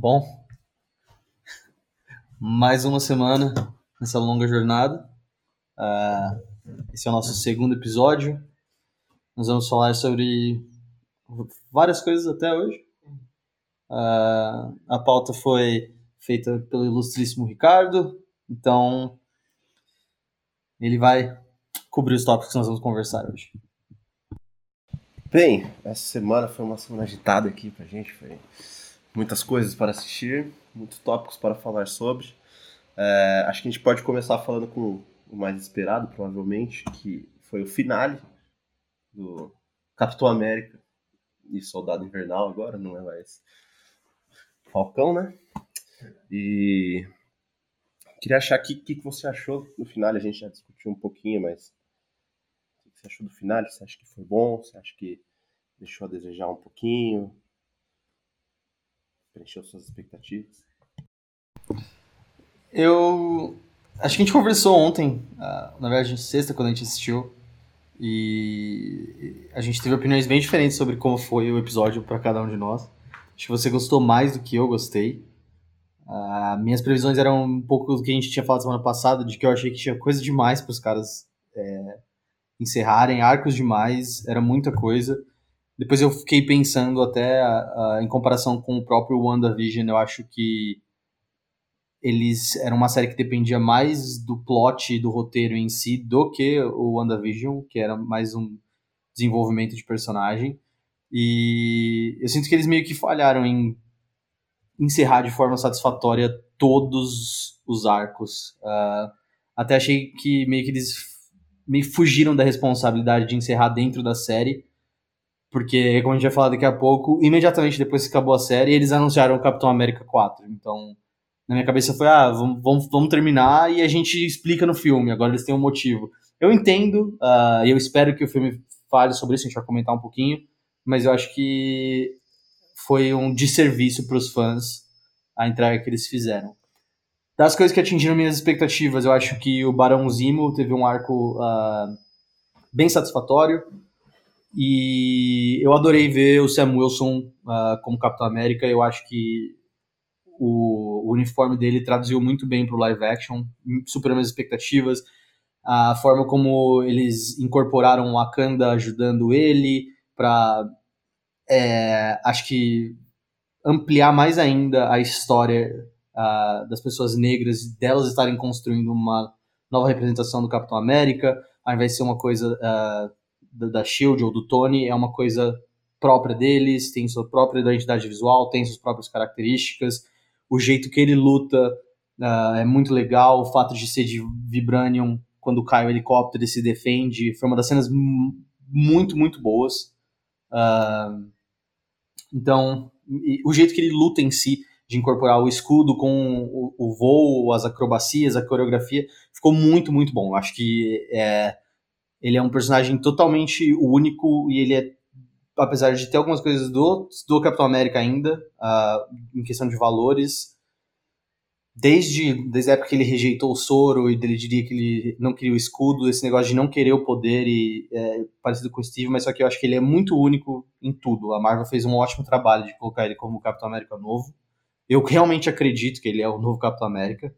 Bom, mais uma semana nessa longa jornada. Uh, esse é o nosso segundo episódio. Nós vamos falar sobre várias coisas até hoje. Uh, a pauta foi feita pelo ilustríssimo Ricardo, então ele vai cobrir os tópicos que nós vamos conversar hoje. Bem, essa semana foi uma semana agitada aqui pra gente, foi muitas coisas para assistir, muitos tópicos para falar sobre. É, acho que a gente pode começar falando com o mais esperado, provavelmente, que foi o finale do Capitão América e Soldado Invernal agora, não é mais Falcão, né? E queria achar o que, que você achou no final, a gente já discutiu um pouquinho, mas o que você achou do final? Você acha que foi bom? Você acha que deixou a desejar um pouquinho? Preencheu suas expectativas? Eu acho que a gente conversou ontem, ah, na verdade, sexta, quando a gente assistiu, e a gente teve opiniões bem diferentes sobre como foi o episódio para cada um de nós. Acho que você gostou mais do que eu gostei. Uh, minhas previsões eram um pouco do que a gente tinha falado semana passada, de que eu achei que tinha coisa demais para os caras é, encerrarem, arcos demais, era muita coisa. Depois eu fiquei pensando até em comparação com o próprio WandaVision, eu acho que eles era uma série que dependia mais do plot do roteiro em si do que o WandaVision, que era mais um desenvolvimento de personagem. E eu sinto que eles meio que falharam em encerrar de forma satisfatória todos os arcos. Uh, até achei que meio que eles meio fugiram da responsabilidade de encerrar dentro da série. Porque, como a gente vai falar daqui a pouco, imediatamente depois que acabou a série, eles anunciaram o Capitão América 4. Então, na minha cabeça foi, ah, vamos, vamos, vamos terminar e a gente explica no filme, agora eles têm um motivo. Eu entendo, uh, eu espero que o filme fale sobre isso, a gente vai comentar um pouquinho, mas eu acho que foi um desserviço para os fãs a entrega que eles fizeram. Das coisas que atingiram minhas expectativas, eu acho que o Barão Zimo teve um arco uh, bem satisfatório. E eu adorei ver o Sam Wilson uh, como Capitão América. Eu acho que o, o uniforme dele traduziu muito bem para o live action, superou minhas expectativas. A forma como eles incorporaram o Wakanda ajudando ele para, é, acho que, ampliar mais ainda a história uh, das pessoas negras, delas estarem construindo uma nova representação do Capitão América, ao invés de ser uma coisa uh, da, da Shield ou do Tony, é uma coisa própria deles, tem sua própria identidade visual, tem suas próprias características o jeito que ele luta uh, é muito legal, o fato de ser de Vibranium, quando cai o helicóptero ele se defende, foi uma das cenas muito, muito boas. Uh, então, o jeito que ele luta em si, de incorporar o escudo com o, o voo, as acrobacias, a coreografia, ficou muito, muito bom. Acho que é, ele é um personagem totalmente único e ele é apesar de ter algumas coisas do, do Capitão América ainda, uh, em questão de valores, desde, desde a época que ele rejeitou o soro e ele diria que ele não queria o escudo, esse negócio de não querer o poder e é, parecido com o Steve, mas só que eu acho que ele é muito único em tudo. A Marvel fez um ótimo trabalho de colocar ele como Capitão América novo. Eu realmente acredito que ele é o novo Capitão América,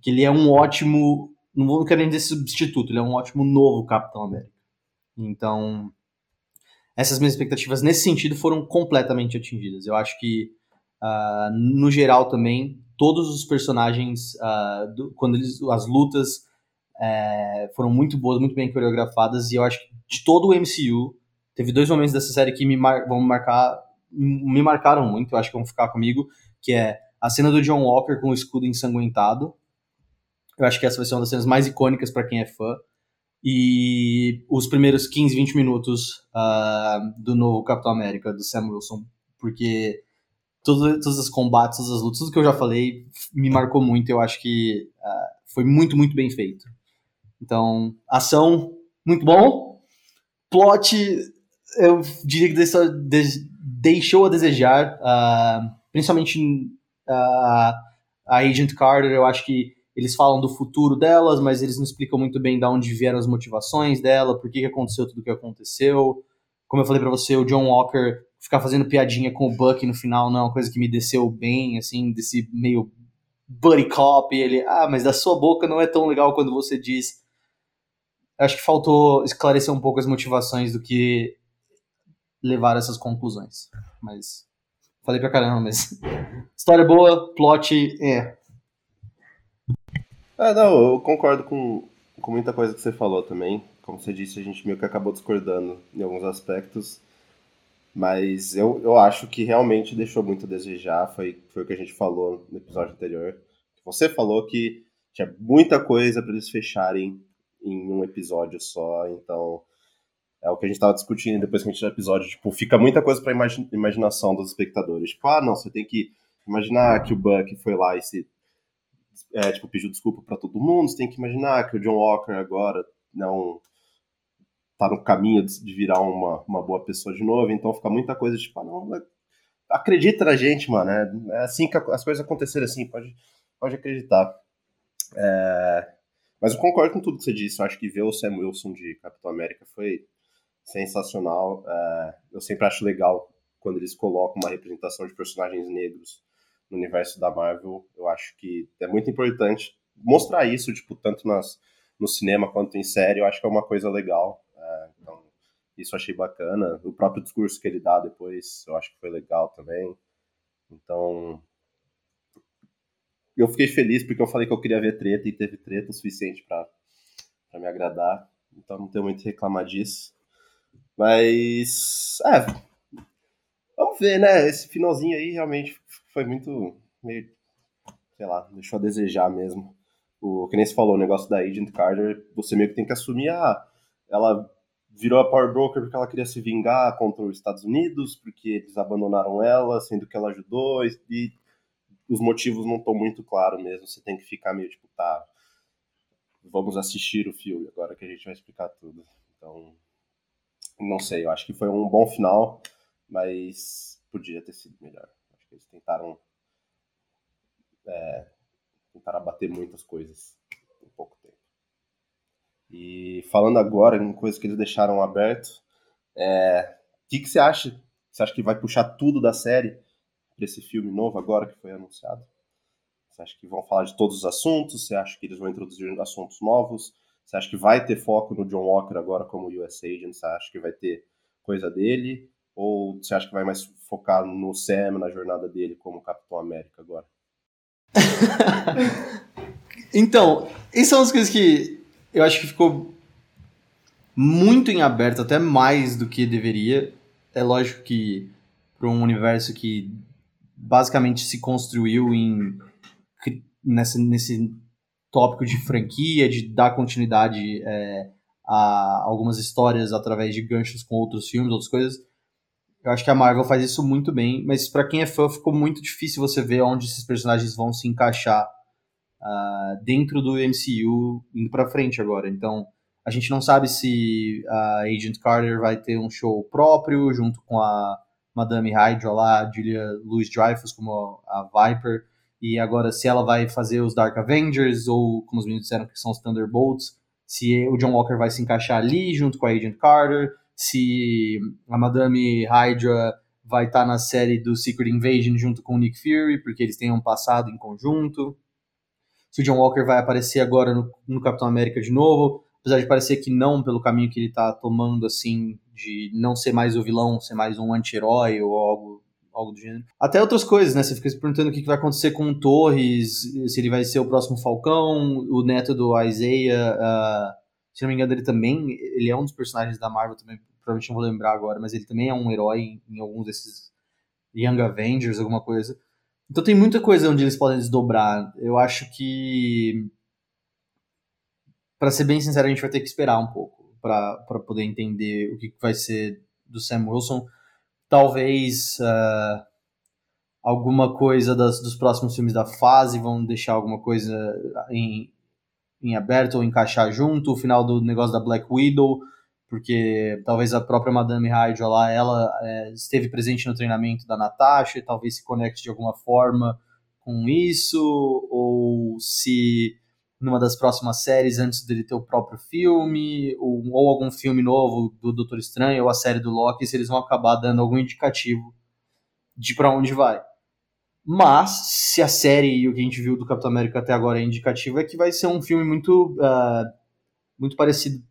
que ele é um ótimo, não vou querer dizer substituto, ele é um ótimo novo Capitão América. Então, essas minhas expectativas nesse sentido foram completamente atingidas. Eu acho que, uh, no geral também, todos os personagens, uh, do, quando eles, as lutas é, foram muito boas, muito bem coreografadas, e eu acho que de todo o MCU, teve dois momentos dessa série que me mar, vão marcar, me marcaram muito, eu acho que vão ficar comigo, que é a cena do John Walker com o escudo ensanguentado. Eu acho que essa vai ser uma das cenas mais icônicas para quem é fã e os primeiros 15, 20 minutos uh, do novo Capitão América, do Sam Wilson, porque todos, todos os combates, todas as lutas, tudo que eu já falei me marcou muito. Eu acho que uh, foi muito, muito bem feito. Então, ação, muito bom. Plot, eu diria que deixou, deixou a desejar, uh, principalmente a Agent Carter. Eu acho que eles falam do futuro delas, mas eles não explicam muito bem de onde vieram as motivações dela, por que, que aconteceu tudo o que aconteceu. Como eu falei para você, o John Walker ficar fazendo piadinha com o Buck no final não é uma coisa que me desceu bem, assim, desse meio buddy cop, ele, ah, mas da sua boca não é tão legal quando você diz. Acho que faltou esclarecer um pouco as motivações do que levar essas conclusões. Mas falei pra caramba, mas história boa, plot é. Ah, não, eu concordo com, com muita coisa que você falou também. Como você disse, a gente meio que acabou discordando em alguns aspectos. Mas eu, eu acho que realmente deixou muito a desejar. Foi, foi o que a gente falou no episódio anterior. Você falou que tinha muita coisa para eles fecharem em um episódio só. Então, é o que a gente estava discutindo depois que a gente tinha episódio. Tipo, fica muita coisa para imagi imaginação dos espectadores. Tipo, ah, não, você tem que imaginar que o Buck foi lá e se. É, tipo, pediu desculpa para todo mundo. Você tem que imaginar que o John Walker agora não tá no caminho de virar uma, uma boa pessoa de novo, então fica muita coisa tipo, ah, não, acredita na gente, mano, é, é assim que as coisas aconteceram assim, pode, pode acreditar. É, mas eu concordo com tudo que você disse, eu acho que ver o Sam Wilson de Capitão América foi sensacional, é, eu sempre acho legal quando eles colocam uma representação de personagens negros no universo da Marvel, eu acho que é muito importante mostrar isso, tipo, tanto nas, no cinema quanto em série, eu acho que é uma coisa legal. Isso achei bacana. O próprio discurso que ele dá depois, eu acho que foi legal também. Então, eu fiquei feliz porque eu falei que eu queria ver treta e teve treta o suficiente para me agradar. Então não tenho muito a reclamar disso. Mas, é, vamos ver, né? Esse finalzinho aí realmente foi muito meio, sei lá, deixou a desejar mesmo. O que nem se falou, o negócio da Agent Carter, você meio que tem que assumir ah, ela virou a Power Broker porque ela queria se vingar contra os Estados Unidos, porque eles abandonaram ela, sendo que ela ajudou, e os motivos não estão muito claros mesmo. Você tem que ficar meio tipo, tá, vamos assistir o filme agora que a gente vai explicar tudo. Então, não sei, eu acho que foi um bom final, mas podia ter sido melhor. Eles tentaram. É, tentaram abater muitas coisas em pouco tempo. E falando agora em coisas que eles deixaram aberto, é, o que, que você acha? Você acha que vai puxar tudo da série para esse filme novo agora que foi anunciado? Você acha que vão falar de todos os assuntos? Você acha que eles vão introduzir assuntos novos? Você acha que vai ter foco no John Walker agora como US Agent? Você acha que vai ter coisa dele? Ou você acha que vai mais focar no Sam, na jornada dele como Capitão América agora? então, essas são as coisas que eu acho que ficou muito em aberto, até mais do que deveria. É lógico que para um universo que basicamente se construiu em nesse, nesse tópico de franquia, de dar continuidade é, a algumas histórias através de ganchos com outros filmes, outras coisas. Eu acho que a Marvel faz isso muito bem, mas para quem é fã ficou muito difícil você ver onde esses personagens vão se encaixar uh, dentro do MCU indo para frente agora. Então, a gente não sabe se a Agent Carter vai ter um show próprio junto com a Madame Hydra lá, a Julia Louis-Dreyfus como a Viper, e agora se ela vai fazer os Dark Avengers ou como os meninos disseram que são os Thunderbolts, se o John Walker vai se encaixar ali junto com a Agent Carter, se a Madame Hydra vai estar tá na série do Secret Invasion junto com o Nick Fury, porque eles têm um passado em conjunto se o John Walker vai aparecer agora no, no Capitão América de novo, apesar de parecer que não, pelo caminho que ele está tomando, assim, de não ser mais o vilão, ser mais um anti-herói ou algo, algo do gênero. Até outras coisas, né? Você fica se perguntando o que vai acontecer com o Torres, se ele vai ser o próximo Falcão, o neto do Isaiah, uh, se não me engano, ele também, ele é um dos personagens da Marvel também, provavelmente não vou lembrar agora, mas ele também é um herói em, em alguns desses Young Avengers, alguma coisa. Então tem muita coisa onde eles podem desdobrar. Eu acho que, para ser bem sincero, a gente vai ter que esperar um pouco para poder entender o que vai ser do Sam Wilson. Talvez uh, alguma coisa das, dos próximos filmes da fase vão deixar alguma coisa em, em aberto ou encaixar junto. O final do negócio da Black Widow porque talvez a própria Madame Hydra lá, ela é, esteve presente no treinamento da Natasha e talvez se conecte de alguma forma com isso, ou se numa das próximas séries antes dele ter o próprio filme, ou, ou algum filme novo do Doutor Estranho, ou a série do Loki, se eles vão acabar dando algum indicativo de para onde vai. Mas, se a série e o que a gente viu do Capitão América até agora é indicativo, é que vai ser um filme muito, uh, muito parecido,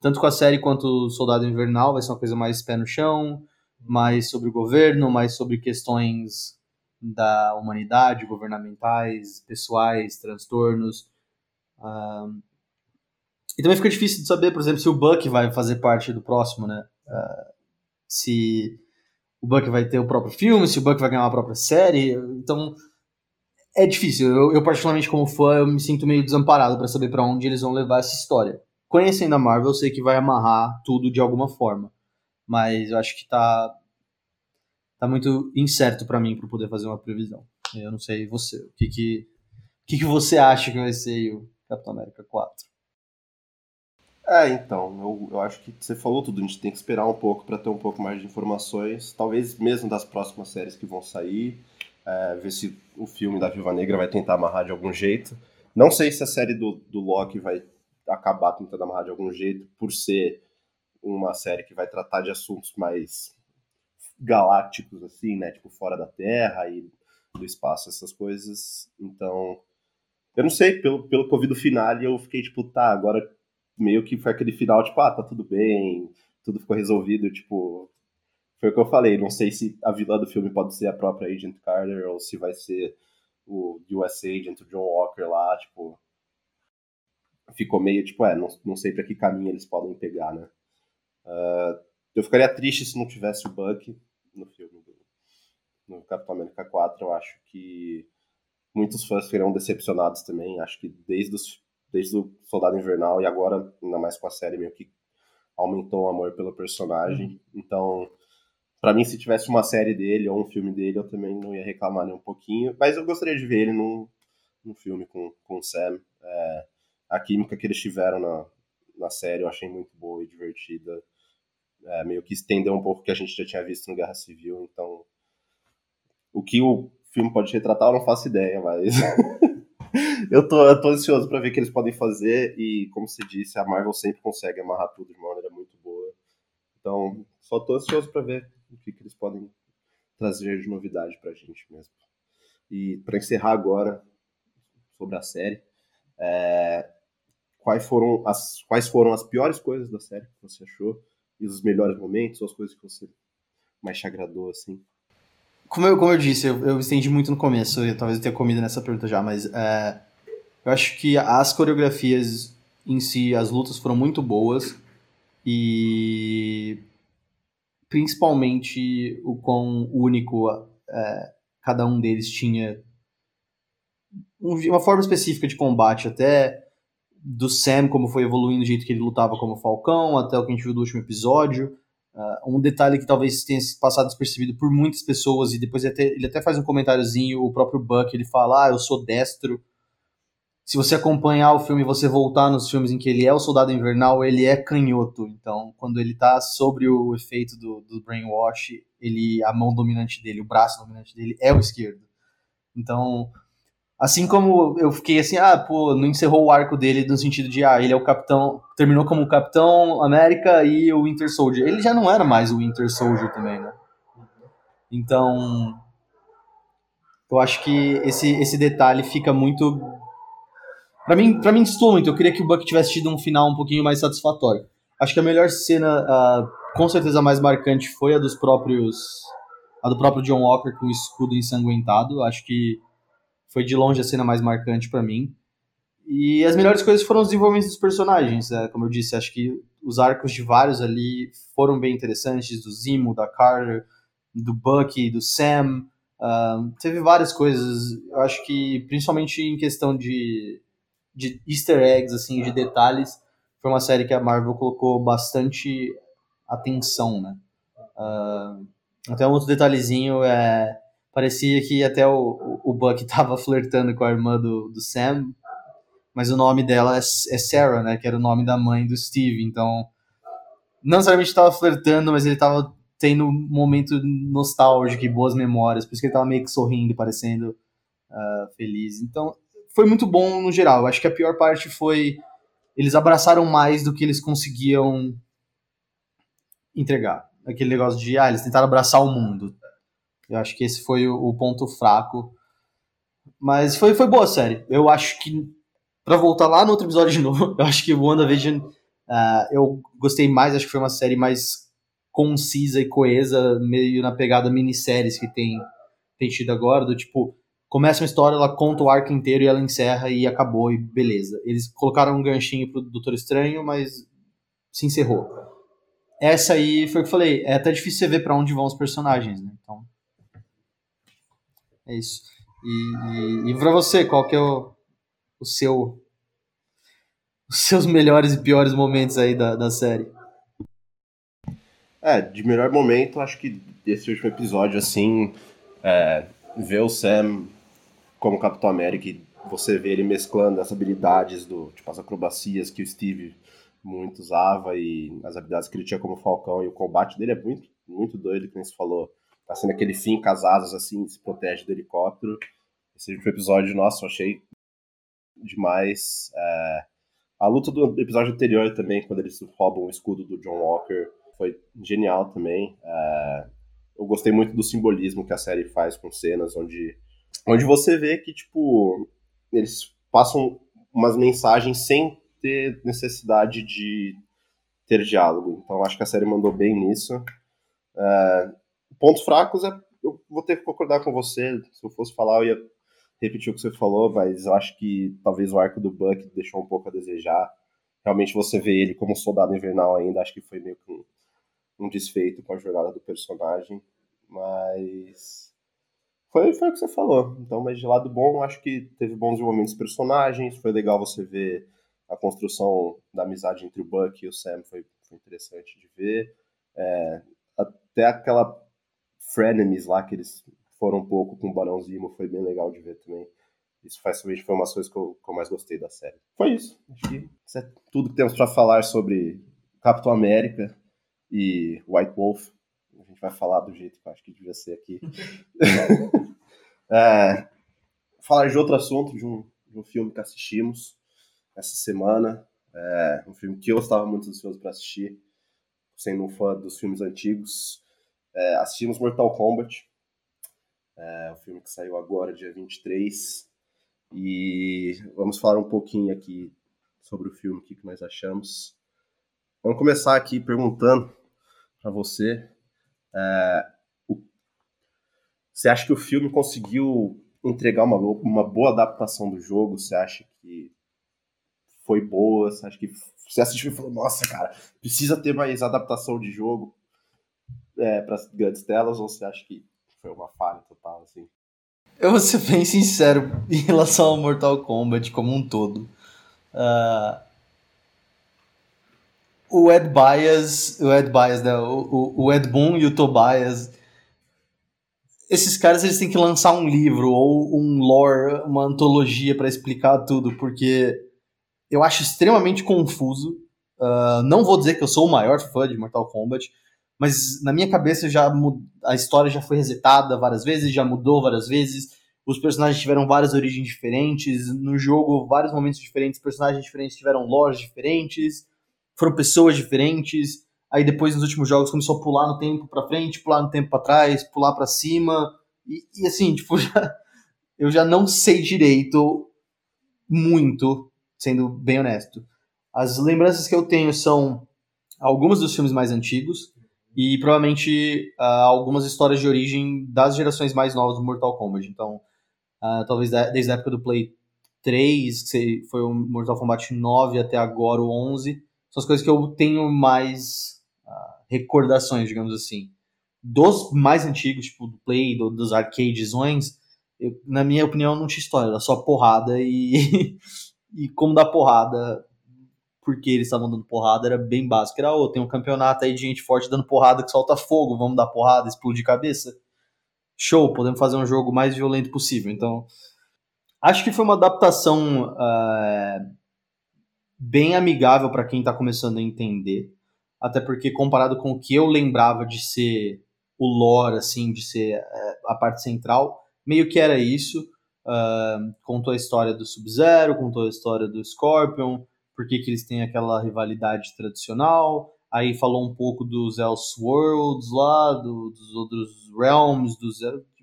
tanto com a série quanto o Soldado Invernal, vai ser uma coisa mais pé no chão, mais sobre o governo, mais sobre questões da humanidade, governamentais, pessoais, transtornos. Uh, e também fica difícil de saber, por exemplo, se o Buck vai fazer parte do próximo, né? Uh, se o Buck vai ter o próprio filme, se o Buck vai ganhar uma própria série. Então, é difícil. Eu, eu particularmente, como fã, eu me sinto meio desamparado para saber para onde eles vão levar essa história. Conhecendo a Marvel, eu sei que vai amarrar tudo de alguma forma. Mas eu acho que tá, tá muito incerto para mim para poder fazer uma previsão. Eu não sei você. O que que, o que, que você acha que vai ser o Capitão América 4? É, então, eu, eu acho que você falou tudo, a gente tem que esperar um pouco para ter um pouco mais de informações, talvez mesmo das próximas séries que vão sair, é, ver se o filme da Viúva Negra vai tentar amarrar de algum jeito. Não sei se a série do, do Loki vai acabar tentando amarrar de algum jeito, por ser uma série que vai tratar de assuntos mais galácticos, assim, né, tipo fora da Terra e do espaço, essas coisas. Então, eu não sei, pelo, pelo que final, eu fiquei tipo, tá, agora meio que foi aquele final, tipo, ah, tá tudo bem, tudo ficou resolvido, tipo. Foi o que eu falei, não sei se a vilã do filme pode ser a própria Agent Carter ou se vai ser o US Agent, o John Walker lá, tipo. Ficou meio, tipo, é, não, não sei para que caminho eles podem pegar, né? Uh, eu ficaria triste se não tivesse o Buck no filme do no Capitão América 4. Eu acho que muitos fãs serão decepcionados também. Acho que desde os desde o Soldado Invernal e agora, ainda mais com a série, meio que aumentou o amor pelo personagem. Uhum. Então, para mim, se tivesse uma série dele ou um filme dele, eu também não ia reclamar nem um pouquinho. Mas eu gostaria de ver ele num, num filme com, com o Sam. É, a química que eles tiveram na, na série eu achei muito boa e divertida. É, meio que estendeu um pouco o que a gente já tinha visto no Guerra Civil. Então, o que o filme pode retratar, eu não faço ideia, mas. eu, tô, eu tô ansioso para ver o que eles podem fazer e, como você disse, a Marvel sempre consegue amarrar tudo de uma maneira muito boa. Então, só tô ansioso para ver o que, que eles podem trazer de novidade pra gente mesmo. E para encerrar agora sobre a série, é, quais, foram as, quais foram as piores coisas da série que você achou e os melhores momentos, ou as coisas que você mais te agradou, assim? Como eu, como eu disse, eu, eu estendi muito no começo, talvez eu tenha comido nessa pergunta já, mas é, eu acho que as coreografias em si, as lutas foram muito boas e principalmente o quão único é, cada um deles tinha uma forma específica de combate, até do Sam, como foi evoluindo o jeito que ele lutava como Falcão, até o que a gente viu do último episódio. Uh, um detalhe que talvez tenha passado despercebido por muitas pessoas, e depois ele até, ele até faz um comentáriozinho, o próprio Buck, ele fala, ah, eu sou destro. Se você acompanhar o filme e você voltar nos filmes em que ele é o Soldado Invernal, ele é canhoto. Então, quando ele tá sobre o efeito do, do brainwash, ele, a mão dominante dele, o braço dominante dele é o esquerdo. Então, Assim como eu fiquei assim, ah, pô, não encerrou o arco dele no sentido de, ah, ele é o capitão, terminou como o Capitão América e o Winter Soldier. Ele já não era mais o Winter Soldier também, né? Então, eu acho que esse, esse detalhe fica muito. Pra mim, pra mim estou muito. Eu queria que o Buck tivesse tido um final um pouquinho mais satisfatório. Acho que a melhor cena, uh, com certeza mais marcante, foi a dos próprios. A do próprio John Walker com o escudo ensanguentado. Acho que foi de longe a cena mais marcante para mim. E as melhores coisas foram os desenvolvimentos dos personagens, né? como eu disse, acho que os arcos de vários ali foram bem interessantes, do Zimo, da Carter, do Bucky, do Sam, uh, teve várias coisas, eu acho que principalmente em questão de, de easter eggs, assim, de detalhes, foi uma série que a Marvel colocou bastante atenção, né? Uh, até um outro detalhezinho é parecia que até o, o Buck tava flertando com a irmã do, do Sam, mas o nome dela é, é Sarah, né? Que era o nome da mãe do Steve. Então, não necessariamente estava flertando, mas ele estava tendo um momento nostálgico e boas memórias. Por isso que ele estava meio que sorrindo, parecendo uh, feliz. Então, foi muito bom no geral. Eu acho que a pior parte foi eles abraçaram mais do que eles conseguiam entregar. Aquele negócio de, ah, eles tentaram abraçar o mundo. Eu acho que esse foi o, o ponto fraco. Mas foi, foi boa a série. Eu acho que, para voltar lá no outro episódio de novo, eu acho que WandaVision uh, eu gostei mais, acho que foi uma série mais concisa e coesa, meio na pegada minisséries que tem, tem tido agora, do tipo, começa uma história, ela conta o arco inteiro e ela encerra e acabou e beleza. Eles colocaram um ganchinho pro Doutor Estranho, mas se encerrou. Essa aí foi o que eu falei, é até difícil você ver para onde vão os personagens, né? Então, é isso. E, e, e pra você, qual que é o, o seu os seus melhores e piores momentos aí da, da série? É, de melhor momento, acho que desse último episódio, assim, é, ver o Sam como Capitão América e você vê ele mesclando as habilidades do, tipo, as acrobacias que o Steve muito usava e as habilidades que ele tinha como Falcão e o combate dele é muito, muito doido, como você falou. Tá sendo aquele fim asas assim, se protege do helicóptero. Esse último episódio, nossa, eu achei demais. É, a luta do episódio anterior também, quando eles roubam o escudo do John Walker, foi genial também. É, eu gostei muito do simbolismo que a série faz com cenas onde onde você vê que, tipo, eles passam umas mensagens sem ter necessidade de ter diálogo. Então, acho que a série mandou bem nisso. É, pontos fracos é. Eu vou ter que concordar com você. Se eu fosse falar, eu ia repetir o que você falou, mas eu acho que talvez o arco do Buck deixou um pouco a desejar. Realmente você vê ele como soldado invernal ainda, acho que foi meio que um, um desfeito com a jornada do personagem. Mas foi, foi o que você falou. Então, mas de lado bom, acho que teve bons de personagens, foi legal você ver a construção da amizade entre o Buck e o Sam, foi, foi interessante de ver. É, até aquela frenemies lá, que eles foram um pouco com o Barão foi bem legal de ver também. Isso faz foi uma das coisas que eu, que eu mais gostei da série. Foi isso. Acho que isso é tudo que temos para falar sobre Capitão América e White Wolf gente vai falar do jeito que eu acho que devia ser aqui. é, falar de outro assunto, de um, de um filme que assistimos essa semana. É, um filme que eu estava muito ansioso para assistir, sendo um fã dos filmes antigos. É, assistimos Mortal Kombat, é, um filme que saiu agora, dia 23. E vamos falar um pouquinho aqui sobre o filme, o que nós achamos. Vamos começar aqui perguntando para você é, o, você acha que o filme conseguiu entregar uma, uma boa adaptação do jogo? Você acha que foi boa? Você acha que você assistiu e falou, nossa, cara, precisa ter mais adaptação de jogo é, para as grandes telas? Ou você acha que foi uma falha total, assim? Eu vou ser bem sincero em relação ao Mortal Kombat como um todo. Uh, o Ed Bias, o Ed Bias, né? O, o, o Ed Boon e o Tobias. Esses caras eles têm que lançar um livro ou um lore, uma antologia para explicar tudo, porque eu acho extremamente confuso. Uh, não vou dizer que eu sou o maior fã de Mortal Kombat, mas na minha cabeça já a história já foi resetada várias vezes, já mudou várias vezes. Os personagens tiveram várias origens diferentes. No jogo, vários momentos diferentes, personagens diferentes tiveram lores diferentes foram pessoas diferentes. Aí depois nos últimos jogos começou a pular no tempo para frente, pular no tempo para trás, pular para cima. E, e, assim, tipo, já, eu já não sei direito muito, sendo bem honesto. As lembranças que eu tenho são algumas dos filmes mais antigos e provavelmente uh, algumas histórias de origem das gerações mais novas do Mortal Kombat. Então, uh, talvez desde a época do Play 3, que foi o Mortal Kombat 9 até agora o 11 são as coisas que eu tenho mais uh, recordações, digamos assim. Dos mais antigos, tipo do Play, do, dos arcadezões, eu, na minha opinião, não tinha história, era só porrada e, e como dar porrada, porque eles estavam dando porrada, era bem básico. Era, oh, tem um campeonato aí de gente forte dando porrada que solta fogo, vamos dar porrada, explodir cabeça. Show, podemos fazer um jogo mais violento possível. Então, acho que foi uma adaptação uh, bem amigável para quem está começando a entender. Até porque, comparado com o que eu lembrava de ser o lore, assim, de ser é, a parte central, meio que era isso. uh, contou a história do Sub-Zero, contou a história do Scorpion, por que eles têm aquela rivalidade tradicional, aí falou um pouco dos Elseworlds lá, do, dos outros Realms, dos,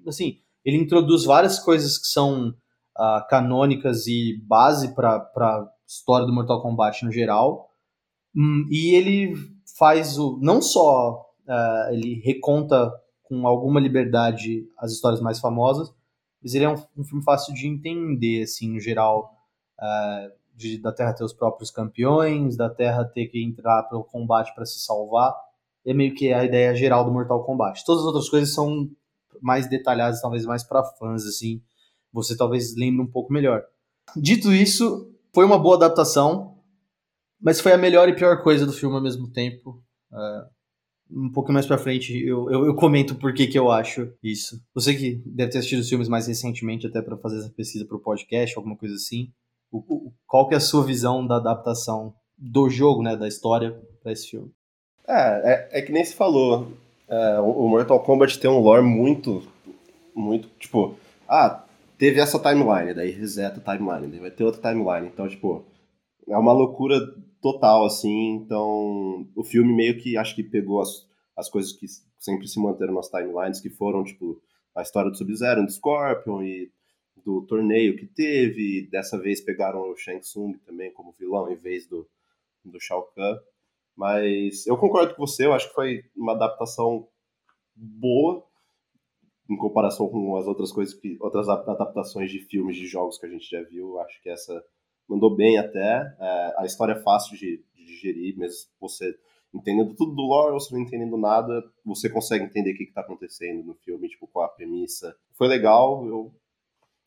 assim, ele introduz várias coisas que são uh, canônicas e base para a história do Mortal Kombat no geral, hum, e ele faz o, não só uh, ele reconta com alguma liberdade as histórias mais famosas, mas ele é um, um filme fácil de entender, assim, no geral, uh, de, da Terra ter os próprios campeões, da Terra ter que entrar pelo combate para se salvar. É meio que a ideia geral do Mortal Kombat. Todas as outras coisas são mais detalhadas, talvez mais para fãs, assim. Você talvez lembre um pouco melhor. Dito isso, foi uma boa adaptação, mas foi a melhor e pior coisa do filme ao mesmo tempo. Uh, um pouco mais pra frente eu, eu, eu, comento por que, que eu acho isso. Você que deve ter assistido os filmes mais recentemente, até para fazer essa pesquisa pro podcast, alguma coisa assim. O, qual que é a sua visão da adaptação do jogo, né, da história para esse filme? É, é, é, que nem se falou. É, o Mortal Kombat tem um lore muito, muito, tipo, ah, teve essa timeline, daí reseta a timeline, daí vai ter outra timeline. Então, tipo, é uma loucura total, assim. Então, o filme meio que acho que pegou as, as coisas que sempre se manteram nas timelines, que foram, tipo, a história do Sub-Zero, do Scorpion e do torneio que teve. Dessa vez pegaram o Shang Tsung também como vilão em vez do, do Shao Kahn. Mas eu concordo com você, eu acho que foi uma adaptação boa em comparação com as outras coisas que outras adaptações de filmes de jogos que a gente já viu. Acho que essa mandou bem até. É, a história é fácil de, de digerir, mesmo você entendendo tudo do lore, você não entendendo nada, você consegue entender o que está acontecendo no filme, tipo, qual a premissa. Foi legal, eu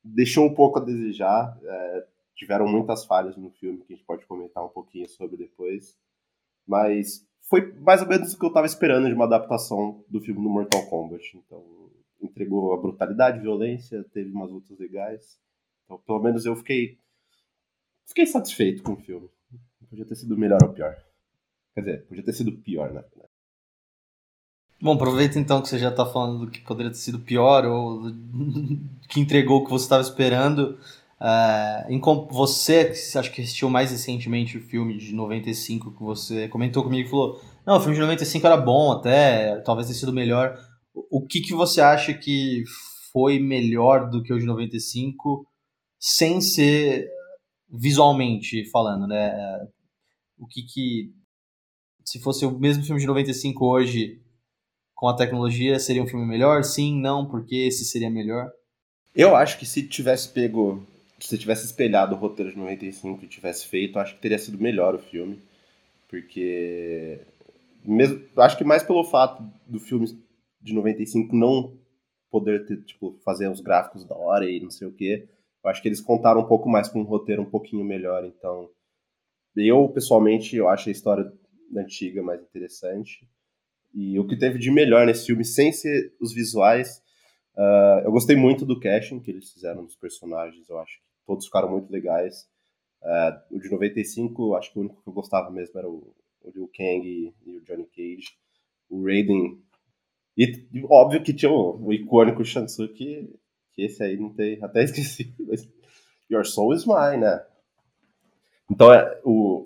deixou um pouco a desejar. É, tiveram muitas falhas no filme que a gente pode comentar um pouquinho sobre depois. Mas foi mais ou menos o que eu estava esperando de uma adaptação do filme do Mortal Kombat. Então, entregou a brutalidade, violência, teve umas lutas legais. Então, pelo menos eu fiquei fiquei satisfeito com o filme. Podia ter sido melhor ou pior. Quer dizer, podia ter sido pior, né? Bom, aproveita então que você já está falando do que poderia ter sido pior ou que entregou o que você estava esperando. Uh, você, que acho que assistiu mais recentemente o filme de 95 que você comentou comigo e falou: Não, o filme de 95 era bom até, talvez tenha sido melhor. O que, que você acha que foi melhor do que o de 95 sem ser visualmente falando, né? O que que se fosse o mesmo filme de 95 hoje, com a tecnologia, seria um filme melhor? Sim, não, porque esse seria melhor? Eu acho que se tivesse pego, se tivesse espelhado o roteiro de 95 e tivesse feito, acho que teria sido melhor o filme, porque mesmo, acho que mais pelo fato do filme de 95 não poder ter, tipo, fazer os gráficos da hora e não sei o que, eu acho que eles contaram um pouco mais com um roteiro um pouquinho melhor, então eu pessoalmente eu acho a história antiga mais interessante. E o que teve de melhor nesse filme, sem ser os visuais, uh, eu gostei muito do casting que eles fizeram dos personagens. Eu acho que todos ficaram muito legais. Uh, o de 95, acho que o único que eu gostava mesmo era o, o Liu Kang e, e, o Johnny Cage. O Raiden. E, óbvio que tinha o, o icônico Shansu, que, que esse aí não tem. Até esqueci. Mas, Your Soul is Mine, né? Então, é, o,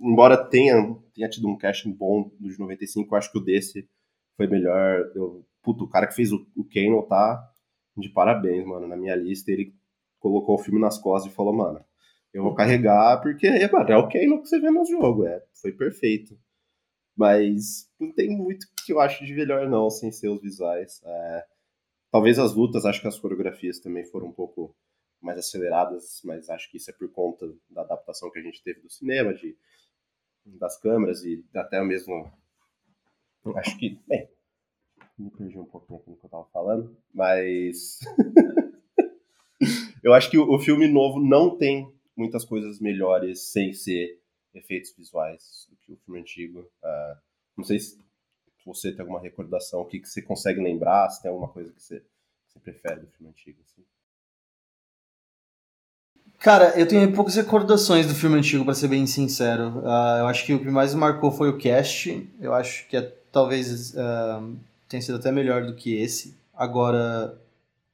embora tenha, tenha tido um casting bom dos 95, eu acho que o desse foi melhor. Eu, puto, o cara que fez o, o Kano tá de parabéns, mano. Na minha lista, ele colocou o filme nas costas e falou, mano, eu vou carregar porque mano, é o Kano que você vê no jogo. É, foi perfeito. Mas não tem muito que eu acho de melhor, não, sem ser os visuais. É, talvez as lutas, acho que as coreografias também foram um pouco mais aceleradas, mas acho que isso é por conta da adaptação que a gente teve do cinema, de das câmeras e até mesmo. Acho que. Bem, me perdi um pouquinho aqui no que eu tava falando, mas. eu acho que o, filme novo não tem muitas coisas melhores sem ser efeitos visuais do que o filme antigo. Uh, não sei se você tem alguma recordação, o que, que você consegue lembrar, se tem alguma coisa que você, que você prefere do filme antigo. Assim. Cara, eu tenho poucas recordações do filme antigo, para ser bem sincero. Uh, eu acho que o que mais marcou foi o cast. Eu acho que é, talvez uh, tenha sido até melhor do que esse. Agora,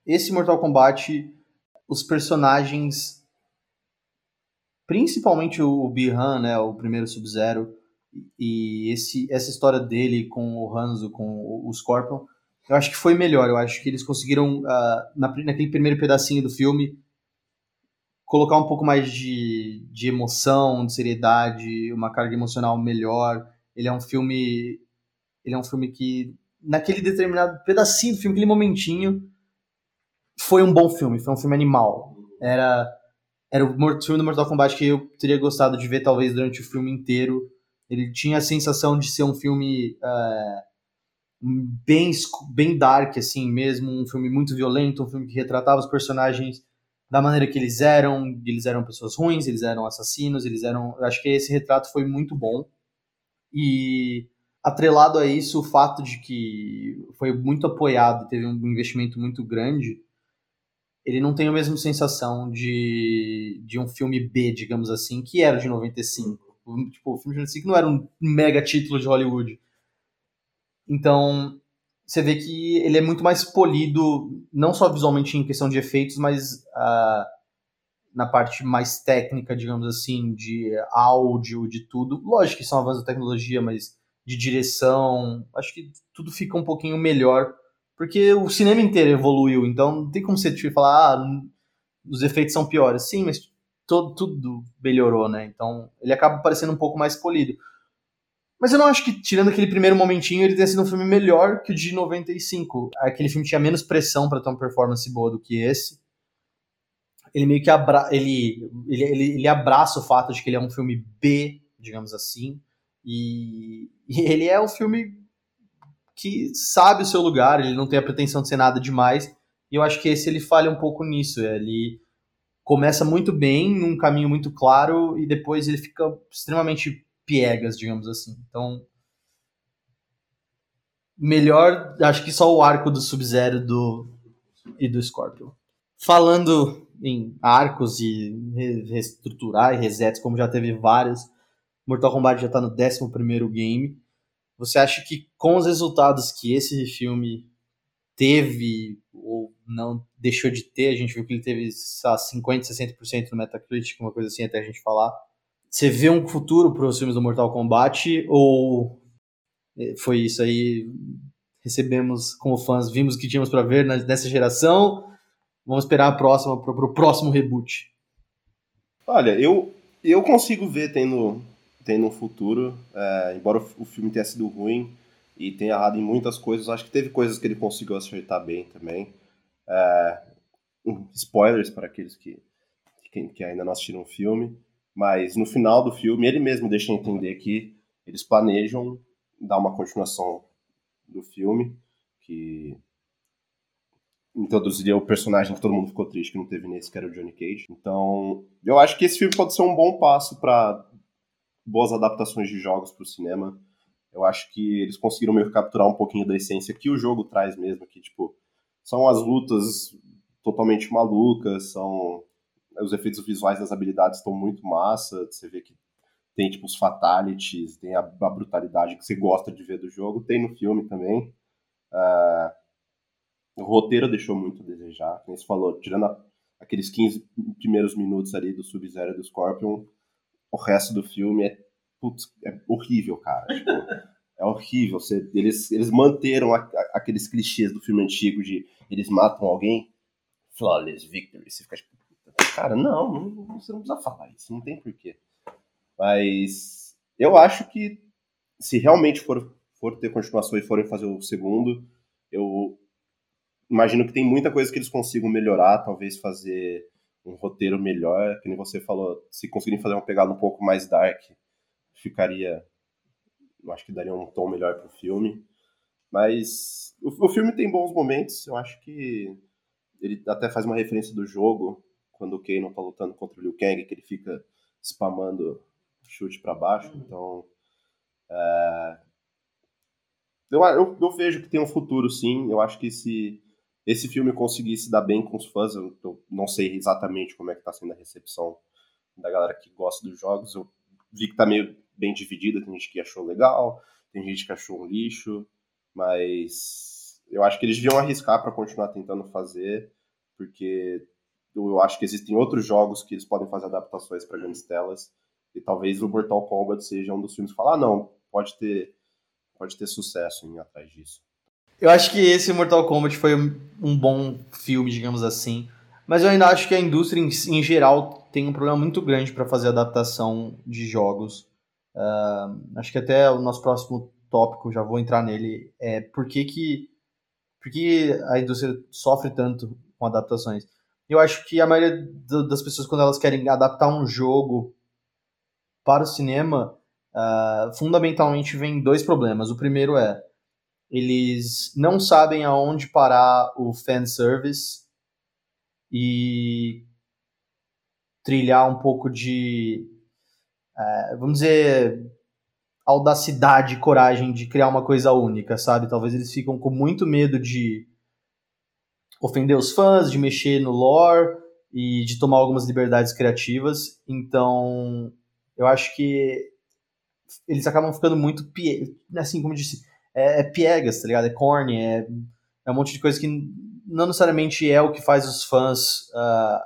esse Mortal Kombat, os personagens, principalmente o Bihan, né, o primeiro Sub-Zero, e esse, essa história dele com o Hanzo, com o Scorpion, eu acho que foi melhor. Eu acho que eles conseguiram, uh, na, naquele primeiro pedacinho do filme, colocar um pouco mais de, de emoção, de seriedade, uma carga emocional melhor. Ele é um filme. Ele é um filme que, naquele determinado pedacinho do filme, aquele momentinho, foi um bom filme, foi um filme animal. Era, era o filme do Mortal Kombat que eu teria gostado de ver, talvez, durante o filme inteiro. Ele tinha a sensação de ser um filme. Uh, bem, bem dark, assim mesmo, um filme muito violento, um filme que retratava os personagens da maneira que eles eram, eles eram pessoas ruins, eles eram assassinos, eles eram, acho que esse retrato foi muito bom. E atrelado a isso, o fato de que foi muito apoiado, teve um investimento muito grande, ele não tem a mesma sensação de, de um filme B, digamos assim, que era de 95. Tipo, o filme de 95 não era um mega título de Hollywood então, você vê que ele é muito mais polido, não só visualmente em questão de efeitos, mas uh, na parte mais técnica, digamos assim, de áudio, de tudo. Lógico que são avanços da tecnologia, mas de direção, acho que tudo fica um pouquinho melhor, porque o cinema inteiro evoluiu, então não tem como você te falar, ah, os efeitos são piores. Sim, mas todo, tudo melhorou, né? Então ele acaba parecendo um pouco mais polido. Mas eu não acho que, tirando aquele primeiro momentinho, ele tenha sido um filme melhor que o de 95. Aquele filme tinha menos pressão para ter uma performance boa do que esse. Ele meio que abra ele, ele, ele, ele abraça o fato de que ele é um filme B, digamos assim. E, e ele é um filme que sabe o seu lugar, ele não tem a pretensão de ser nada demais. E eu acho que esse ele falha um pouco nisso. Ele começa muito bem, num caminho muito claro, e depois ele fica extremamente piegas, digamos assim. Então, melhor, acho que só o arco do Sub-Zero do, e do Scorpion. Falando em arcos e reestruturar e resets, como já teve vários, Mortal Kombat já está no 11 game. Você acha que com os resultados que esse filme teve ou não deixou de ter, a gente viu que ele teve 50, 60% no Metacritic, uma coisa assim, até a gente falar você vê um futuro para os filmes do Mortal Kombat ou é, foi isso aí? Recebemos como fãs, vimos o que tínhamos para ver nessa geração. Vamos esperar a próxima para o próximo reboot. Olha, eu eu consigo ver tendo tendo um futuro, é, embora o filme tenha sido ruim e tenha errado em muitas coisas, acho que teve coisas que ele conseguiu acertar bem também. É, spoilers para aqueles que, que, que ainda não assistiram o filme. Mas no final do filme, ele mesmo deixa entender que eles planejam dar uma continuação do filme, que introduziria o personagem que todo mundo ficou triste que não teve nesse, que era o Johnny Cage. Então, eu acho que esse filme pode ser um bom passo para boas adaptações de jogos para o cinema. Eu acho que eles conseguiram meio que capturar um pouquinho da essência que o jogo traz mesmo, que tipo, são as lutas totalmente malucas, são os efeitos visuais das habilidades estão muito massa. Você vê que tem tipo os fatalities, tem a, a, brutalidade que você gosta de ver do jogo, tem no filme também. Uh, o roteiro deixou muito a desejar, como você falou, tirando a, aqueles 15 primeiros minutos ali do Sub-Zero e do Scorpion, o resto do filme é, putz, é horrível, cara. Tipo, é horrível. Você, eles, eles manteram a, aqueles clichês do filme antigo de eles matam alguém, flawless victory. Você fica tipo, Cara, não, não, você não precisa falar isso, não tem porquê. Mas eu acho que se realmente for, for ter continuação e forem fazer o segundo, eu imagino que tem muita coisa que eles consigam melhorar, talvez fazer um roteiro melhor, que nem você falou, se conseguirem fazer uma pegada um pouco mais dark, ficaria, eu acho que daria um tom melhor pro filme. Mas o, o filme tem bons momentos, eu acho que ele até faz uma referência do jogo, quando o Kano tá lutando contra o Liu Kang, que ele fica spamando chute para baixo. Uhum. Então, é... eu, eu, eu, vejo que tem um futuro, sim. Eu acho que se esse filme conseguisse dar bem com os fãs, eu, eu não sei exatamente como é que tá sendo a recepção da galera que gosta dos jogos. Eu vi que tá meio bem dividida, tem gente que achou legal, tem gente que achou um lixo, mas eu acho que eles deviam arriscar para continuar tentando fazer, porque eu acho que existem outros jogos que eles podem fazer adaptações para grandes telas. E talvez o Mortal Kombat seja um dos filmes que fala, ah, não, pode ter, pode ter sucesso em atrás disso. Eu acho que esse Mortal Kombat foi um bom filme, digamos assim. Mas eu ainda acho que a indústria em, em geral tem um problema muito grande para fazer adaptação de jogos. Uh, acho que até o nosso próximo tópico, já vou entrar nele, é por que, que, por que a indústria sofre tanto com adaptações. Eu acho que a maioria das pessoas, quando elas querem adaptar um jogo para o cinema, uh, fundamentalmente vem dois problemas. O primeiro é eles não sabem aonde parar o fanservice e trilhar um pouco de, uh, vamos dizer, audacidade e coragem de criar uma coisa única, sabe? Talvez eles ficam com muito medo de ofender os fãs, de mexer no lore e de tomar algumas liberdades criativas. Então, eu acho que eles acabam ficando muito, assim, como eu disse, é, é piegas, tá ligado? É corny, é, é um monte de coisa que não necessariamente é o que faz os fãs uh,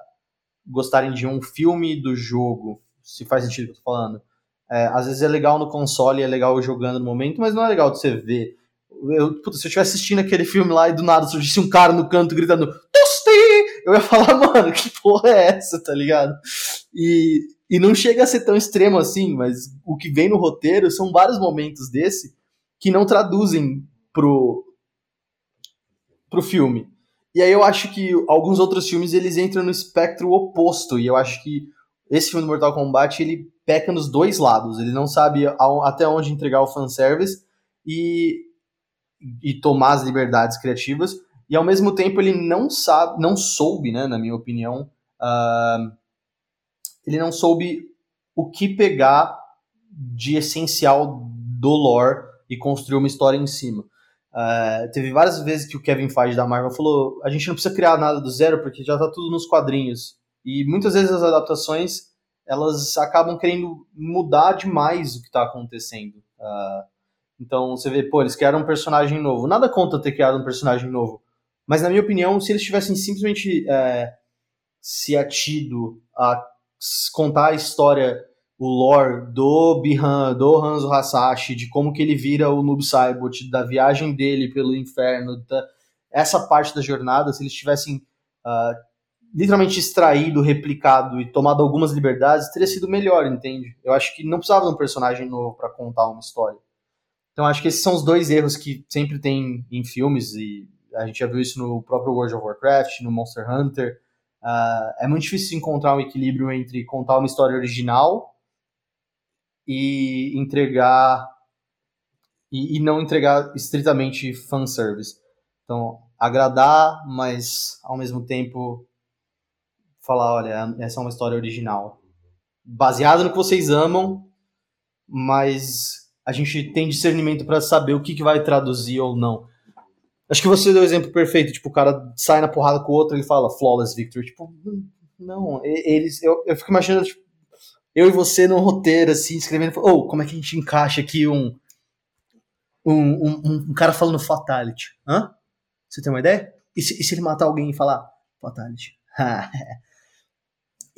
gostarem de um filme do jogo, se faz sentido o que eu tô falando. É, às vezes é legal no console, é legal jogando no momento, mas não é legal de você ver. Eu, puta, se eu estivesse assistindo aquele filme lá e do nada surgisse um cara no canto gritando Tosti! Eu ia falar, mano, que porra é essa, tá ligado? E, e não chega a ser tão extremo assim, mas o que vem no roteiro são vários momentos desse que não traduzem pro, pro filme. E aí eu acho que alguns outros filmes eles entram no espectro oposto, e eu acho que esse filme do Mortal Kombat ele peca nos dois lados. Ele não sabe até onde entregar o fanservice e, e tomar as liberdades criativas, e ao mesmo tempo ele não sabe, não soube, né, na minha opinião, uh, ele não soube o que pegar de essencial do lore e construir uma história em cima. Uh, teve várias vezes que o Kevin Feige da Marvel falou: a gente não precisa criar nada do zero porque já está tudo nos quadrinhos. E muitas vezes as adaptações elas acabam querendo mudar demais o que está acontecendo. Uh, então você vê, pô, eles criaram um personagem novo. Nada contra ter criado um personagem novo. Mas na minha opinião, se eles tivessem simplesmente é, se atido a contar a história, o lore do Bihan, do Hanzo Hasashi, de como que ele vira o Noob Saibot, da viagem dele pelo inferno, da, essa parte da jornada, se eles tivessem uh, literalmente extraído, replicado e tomado algumas liberdades, teria sido melhor, entende? Eu acho que não precisava de um personagem novo para contar uma história. Então acho que esses são os dois erros que sempre tem em filmes e a gente já viu isso no próprio World of Warcraft, no Monster Hunter. Uh, é muito difícil encontrar um equilíbrio entre contar uma história original e entregar e, e não entregar estritamente fanservice. Então, agradar, mas ao mesmo tempo falar, olha, essa é uma história original. Baseada no que vocês amam, mas a gente tem discernimento para saber o que, que vai traduzir ou não. Acho que você deu o exemplo perfeito, tipo, o cara sai na porrada com o outro e fala flawless victory. Tipo, não, eles. Eu, eu fico imaginando, tipo, eu e você no roteiro, assim, escrevendo, ou oh, como é que a gente encaixa aqui um. Um, um, um cara falando fatality. Hã? Você tem uma ideia? E se, e se ele matar alguém e falar fatality?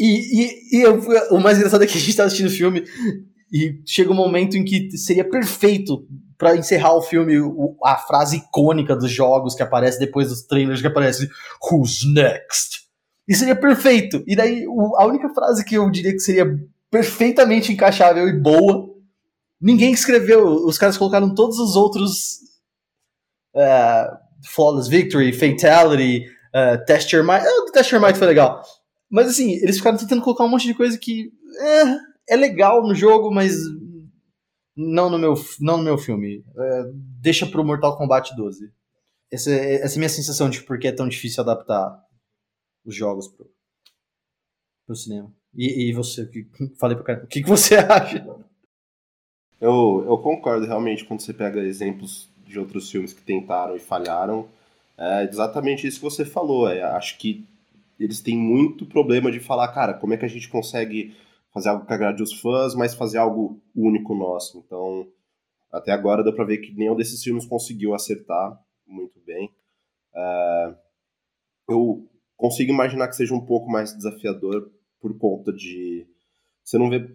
E, e, e eu, o mais engraçado é que a gente tá assistindo o filme e chega um momento em que seria perfeito para encerrar o filme a frase icônica dos jogos que aparece depois dos trailers que aparece Who's next? E seria perfeito. E daí a única frase que eu diria que seria perfeitamente encaixável e boa, ninguém escreveu. Os caras colocaram todos os outros uh, Flawless Victory, Fatality, uh, Test Your Might. Uh, Test Your foi legal. Mas assim, eles ficaram tentando colocar um monte de coisa que é, é legal no jogo, mas não no meu, não no meu filme. É, deixa pro Mortal Kombat 12. Essa, essa é a minha sensação de por que é tão difícil adaptar os jogos pro, pro cinema. E, e você, falei pro cara, o que, que você acha? Eu, eu concordo realmente quando você pega exemplos de outros filmes que tentaram e falharam. É exatamente isso que você falou. É, acho que eles têm muito problema de falar, cara, como é que a gente consegue fazer algo que agrade os fãs, mas fazer algo único nosso. Então, até agora deu pra ver que nenhum desses filmes conseguiu acertar muito bem. É, eu consigo imaginar que seja um pouco mais desafiador por conta de. Você não vê.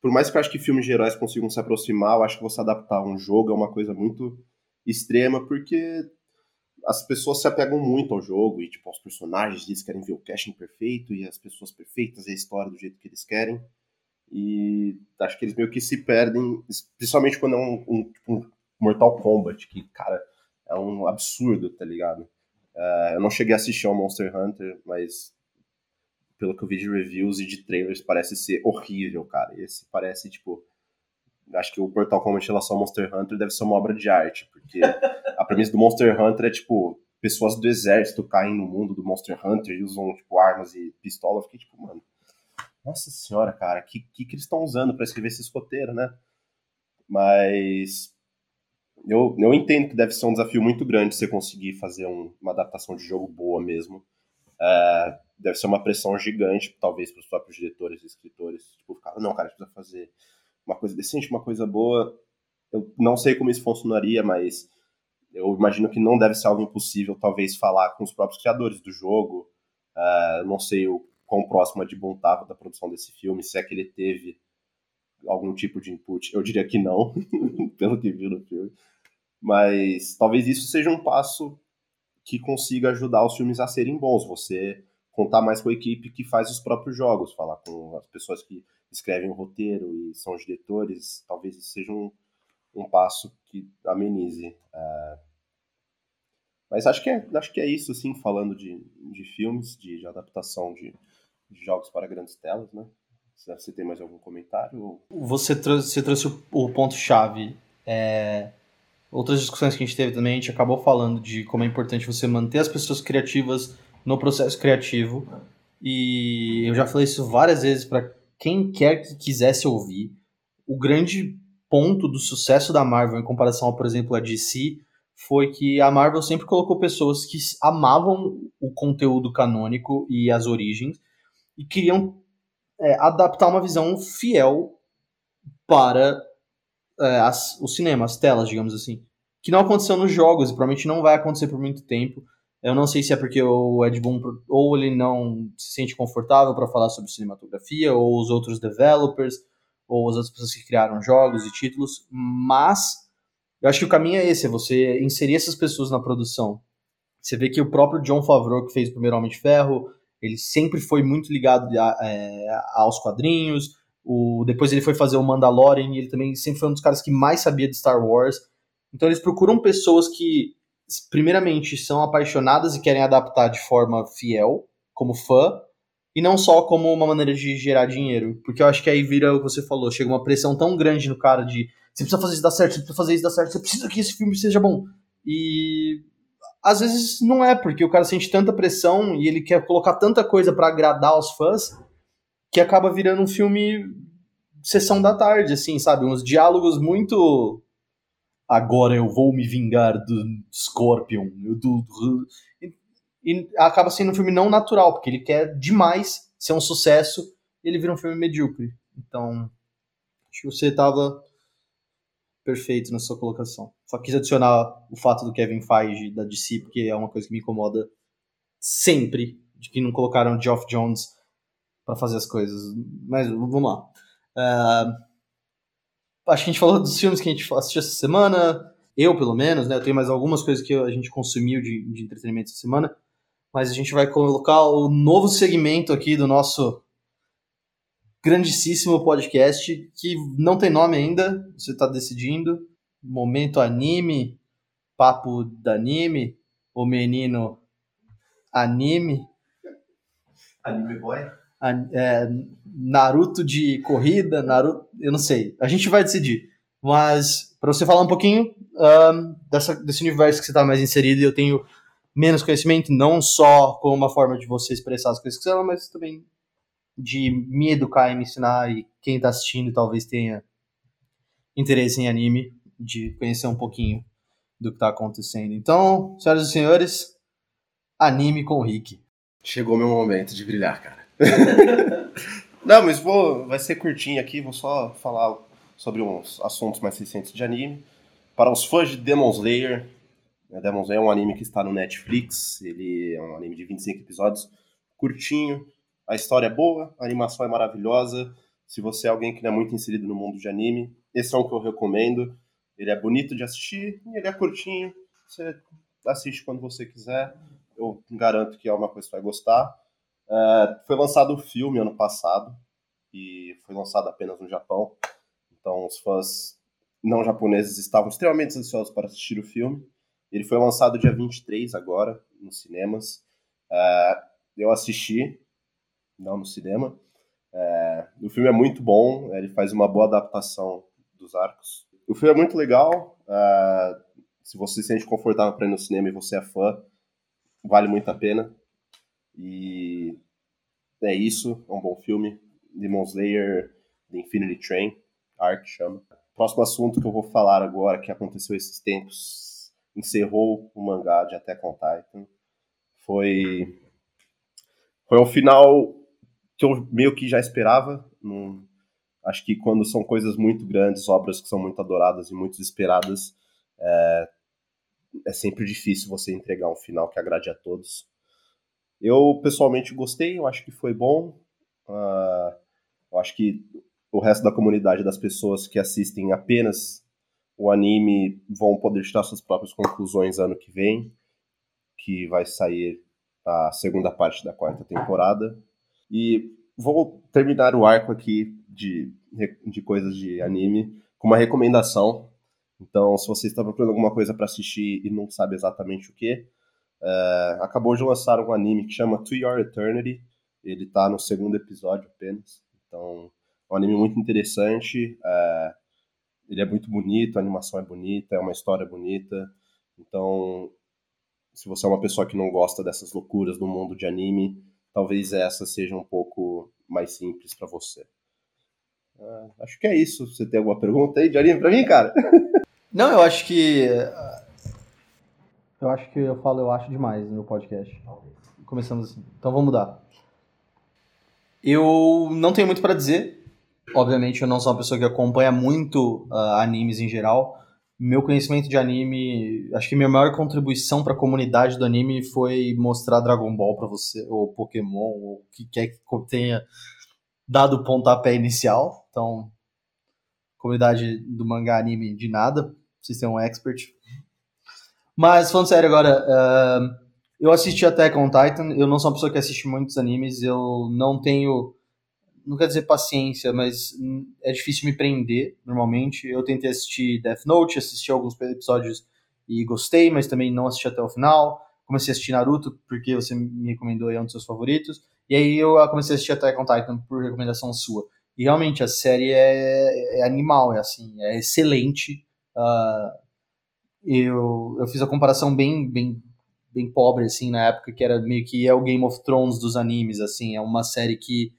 Por mais que eu acho que filmes de heróis consigam se aproximar, eu acho que você adaptar um jogo é uma coisa muito extrema, porque as pessoas se apegam muito ao jogo e, tipo, aos personagens, eles querem ver o casting perfeito e as pessoas perfeitas e a história do jeito que eles querem. E acho que eles meio que se perdem, principalmente quando é um, um, tipo, um Mortal Kombat, que, cara, é um absurdo, tá ligado? Uh, eu não cheguei a assistir ao Monster Hunter, mas pelo que eu vi de reviews e de trailers, parece ser horrível, cara. Esse parece, tipo. Acho que o Mortal Kombat em relação ao Monster Hunter deve ser uma obra de arte, porque a premissa do Monster Hunter é, tipo, pessoas do exército caem no mundo do Monster Hunter e usam, tipo, armas e pistola. Eu fiquei, tipo, mano, nossa senhora, cara, que, que, que eles estão usando para escrever esses roteiros, né? Mas eu, eu entendo que deve ser um desafio muito grande você conseguir fazer um, uma adaptação de jogo boa mesmo. É, deve ser uma pressão gigante, talvez, para os próprios diretores e escritores. Tipo, ficar, não, cara, a gente precisa fazer uma coisa decente, uma coisa boa. Eu não sei como isso funcionaria, mas eu imagino que não deve ser algo impossível, talvez, falar com os próprios criadores do jogo. Uh, não sei o quão próximo a de Bon estava da produção desse filme, se é que ele teve algum tipo de input. Eu diria que não, pelo que vi no filme. Mas talvez isso seja um passo que consiga ajudar os filmes a serem bons. Você contar mais com a equipe que faz os próprios jogos, falar com as pessoas que escrevem o roteiro e são os diretores. Talvez isso seja um, um passo que amenize. É... Mas acho que, é, acho que é isso, assim, falando de, de filmes, de, de adaptação de, de jogos para grandes telas, né? Você tem mais algum comentário? Você trouxe, você trouxe o, o ponto-chave. É, outras discussões que a gente teve também, a gente acabou falando de como é importante você manter as pessoas criativas no processo criativo. E eu já falei isso várias vezes para quem quer que quisesse ouvir. O grande ponto do sucesso da Marvel em comparação, por exemplo, a DC, foi que a Marvel sempre colocou pessoas que amavam o conteúdo canônico e as origens e queriam é, adaptar uma visão fiel para é, as, o cinema, as telas, digamos assim. Que não aconteceu nos jogos e provavelmente não vai acontecer por muito tempo. Eu não sei se é porque o Ed Boon ou ele não se sente confortável para falar sobre cinematografia, ou os outros developers, ou as outras pessoas que criaram jogos e títulos, mas eu acho que o caminho é esse, é você inserir essas pessoas na produção. Você vê que o próprio John Favreau, que fez o primeiro Homem de Ferro, ele sempre foi muito ligado a, é, aos quadrinhos, o, depois ele foi fazer o Mandalorian e ele também sempre foi um dos caras que mais sabia de Star Wars. Então eles procuram pessoas que, primeiramente, são apaixonadas e querem adaptar de forma fiel, como fã, e não só como uma maneira de gerar dinheiro. Porque eu acho que aí vira o que você falou, chega uma pressão tão grande no cara de você precisa fazer isso dar certo, você precisa fazer isso dar certo, você precisa que esse filme seja bom. E às vezes não é, porque o cara sente tanta pressão e ele quer colocar tanta coisa para agradar os fãs que acaba virando um filme sessão da tarde, assim, sabe? Uns diálogos muito. Agora eu vou me vingar do Scorpion. Do... E acaba sendo um filme não natural, porque ele quer demais ser um sucesso e ele vira um filme medíocre. Então, acho que você tava perfeito na sua colocação. Só quis adicionar o fato do Kevin Feige da DC, porque é uma coisa que me incomoda sempre, de que não colocaram Geoff Jones para fazer as coisas. Mas vamos lá. Uh, acho que a gente falou dos filmes que a gente assistiu essa semana. Eu, pelo menos, né? Eu tenho mais algumas coisas que a gente consumiu de, de entretenimento essa semana. Mas a gente vai colocar o novo segmento aqui do nosso grandíssimo podcast, que não tem nome ainda, você está decidindo. Momento anime, papo da anime, o menino anime. Anime boy? É, Naruto de corrida, Naruto, eu não sei. A gente vai decidir. Mas para você falar um pouquinho um, dessa, desse universo que você está mais inserido, eu tenho menos conhecimento, não só como uma forma de você expressar as coisas que você mas também de me educar e me ensinar e quem está assistindo talvez tenha interesse em anime, de conhecer um pouquinho do que está acontecendo. Então, senhoras e senhores, anime com o Rick. Chegou meu momento de brilhar, cara. Não, mas vou, vai ser curtinho aqui, vou só falar sobre uns assuntos mais recentes de anime. Para os fãs de Demon Slayer, É, Demon Slayer é um anime que está no Netflix, ele é um anime de 25 episódios, curtinho, a história é boa, a animação é maravilhosa. Se você é alguém que não é muito inserido no mundo de anime, esse é um que eu recomendo. Ele é bonito de assistir e ele é curtinho. Você assiste quando você quiser. Eu garanto que é uma coisa que você vai gostar. É, foi lançado o filme ano passado e foi lançado apenas no Japão. Então os fãs não japoneses estavam extremamente ansiosos para assistir o filme. Ele foi lançado dia 23 agora, nos cinemas. É, eu assisti, não no cinema. É, o filme é muito bom, ele faz uma boa adaptação dos arcos. O filme é muito legal. Se você se sente confortável para ir no cinema e você é fã, vale muito a pena. E é isso, é um bom filme. Demon Slayer, The Infinity Train, Arc chama. Próximo assunto que eu vou falar agora, que aconteceu esses tempos, encerrou o mangá de Attack on Titan. Foi foi um final que eu meio que já esperava. acho que quando são coisas muito grandes, obras que são muito adoradas e muito esperadas, é, é sempre difícil você entregar um final que agrade a todos. Eu pessoalmente gostei, eu acho que foi bom. Uh, eu acho que o resto da comunidade das pessoas que assistem apenas o anime vão poder tirar suas próprias conclusões ano que vem, que vai sair a segunda parte da quarta temporada. E vou terminar o arco aqui de, de coisas de anime com uma recomendação. Então, se você está procurando alguma coisa para assistir e não sabe exatamente o que, é, acabou de lançar um anime que chama To Your Eternity. Ele está no segundo episódio apenas. Então, é um anime muito interessante. É, ele é muito bonito, a animação é bonita, é uma história bonita. Então, se você é uma pessoa que não gosta dessas loucuras do mundo de anime, talvez essa seja um pouco mais simples para você. Uh, acho que é isso. Você tem alguma pergunta aí anime para mim, cara? Não, eu acho que. Eu acho que eu falo eu acho demais no meu podcast. Começamos assim. Então vamos mudar. Eu não tenho muito para dizer. Obviamente, eu não sou uma pessoa que acompanha muito uh, animes em geral meu conhecimento de anime, acho que minha maior contribuição para a comunidade do anime foi mostrar Dragon Ball para você, ou Pokémon, ou o que quer que tenha dado o pontapé inicial. Então, comunidade do mangá anime de nada, vocês têm um expert. Mas, falando sério agora, uh, eu assisti Attack on Titan, eu não sou uma pessoa que assiste muitos animes, eu não tenho não quer dizer paciência, mas é difícil me prender normalmente. Eu tentei assistir Death Note, assisti alguns episódios e gostei, mas também não assisti até o final. Comecei a assistir Naruto porque você me recomendou e é um dos seus favoritos. E aí eu comecei a assistir Attack on Titan por recomendação sua. E realmente a série é, é animal, é assim, é excelente. Uh, eu, eu fiz a comparação bem, bem, bem pobre assim na época que era meio que é o Game of Thrones dos animes, assim, é uma série que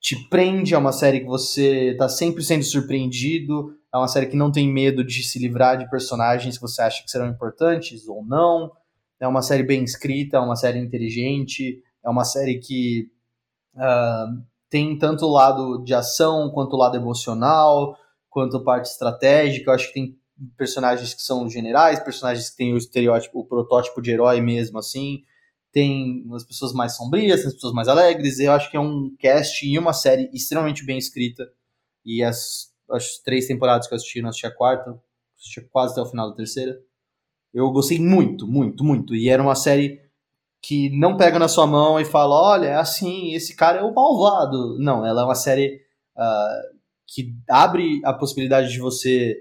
te prende, é uma série que você está sempre sendo surpreendido, é uma série que não tem medo de se livrar de personagens que você acha que serão importantes ou não. É uma série bem escrita, é uma série inteligente, é uma série que uh, tem tanto o lado de ação, quanto o lado emocional, quanto a parte estratégica. Eu acho que tem personagens que são generais, personagens que têm o estereótipo, o protótipo de herói mesmo, assim tem as pessoas mais sombrias, tem as pessoas mais alegres. Eu acho que é um cast e uma série extremamente bem escrita. E as, as três temporadas que eu assisti, não assisti a quarta, assisti quase até o final da terceira. Eu gostei muito, muito, muito. E era uma série que não pega na sua mão e fala: olha, é assim, esse cara é o malvado. Não, ela é uma série uh, que abre a possibilidade de você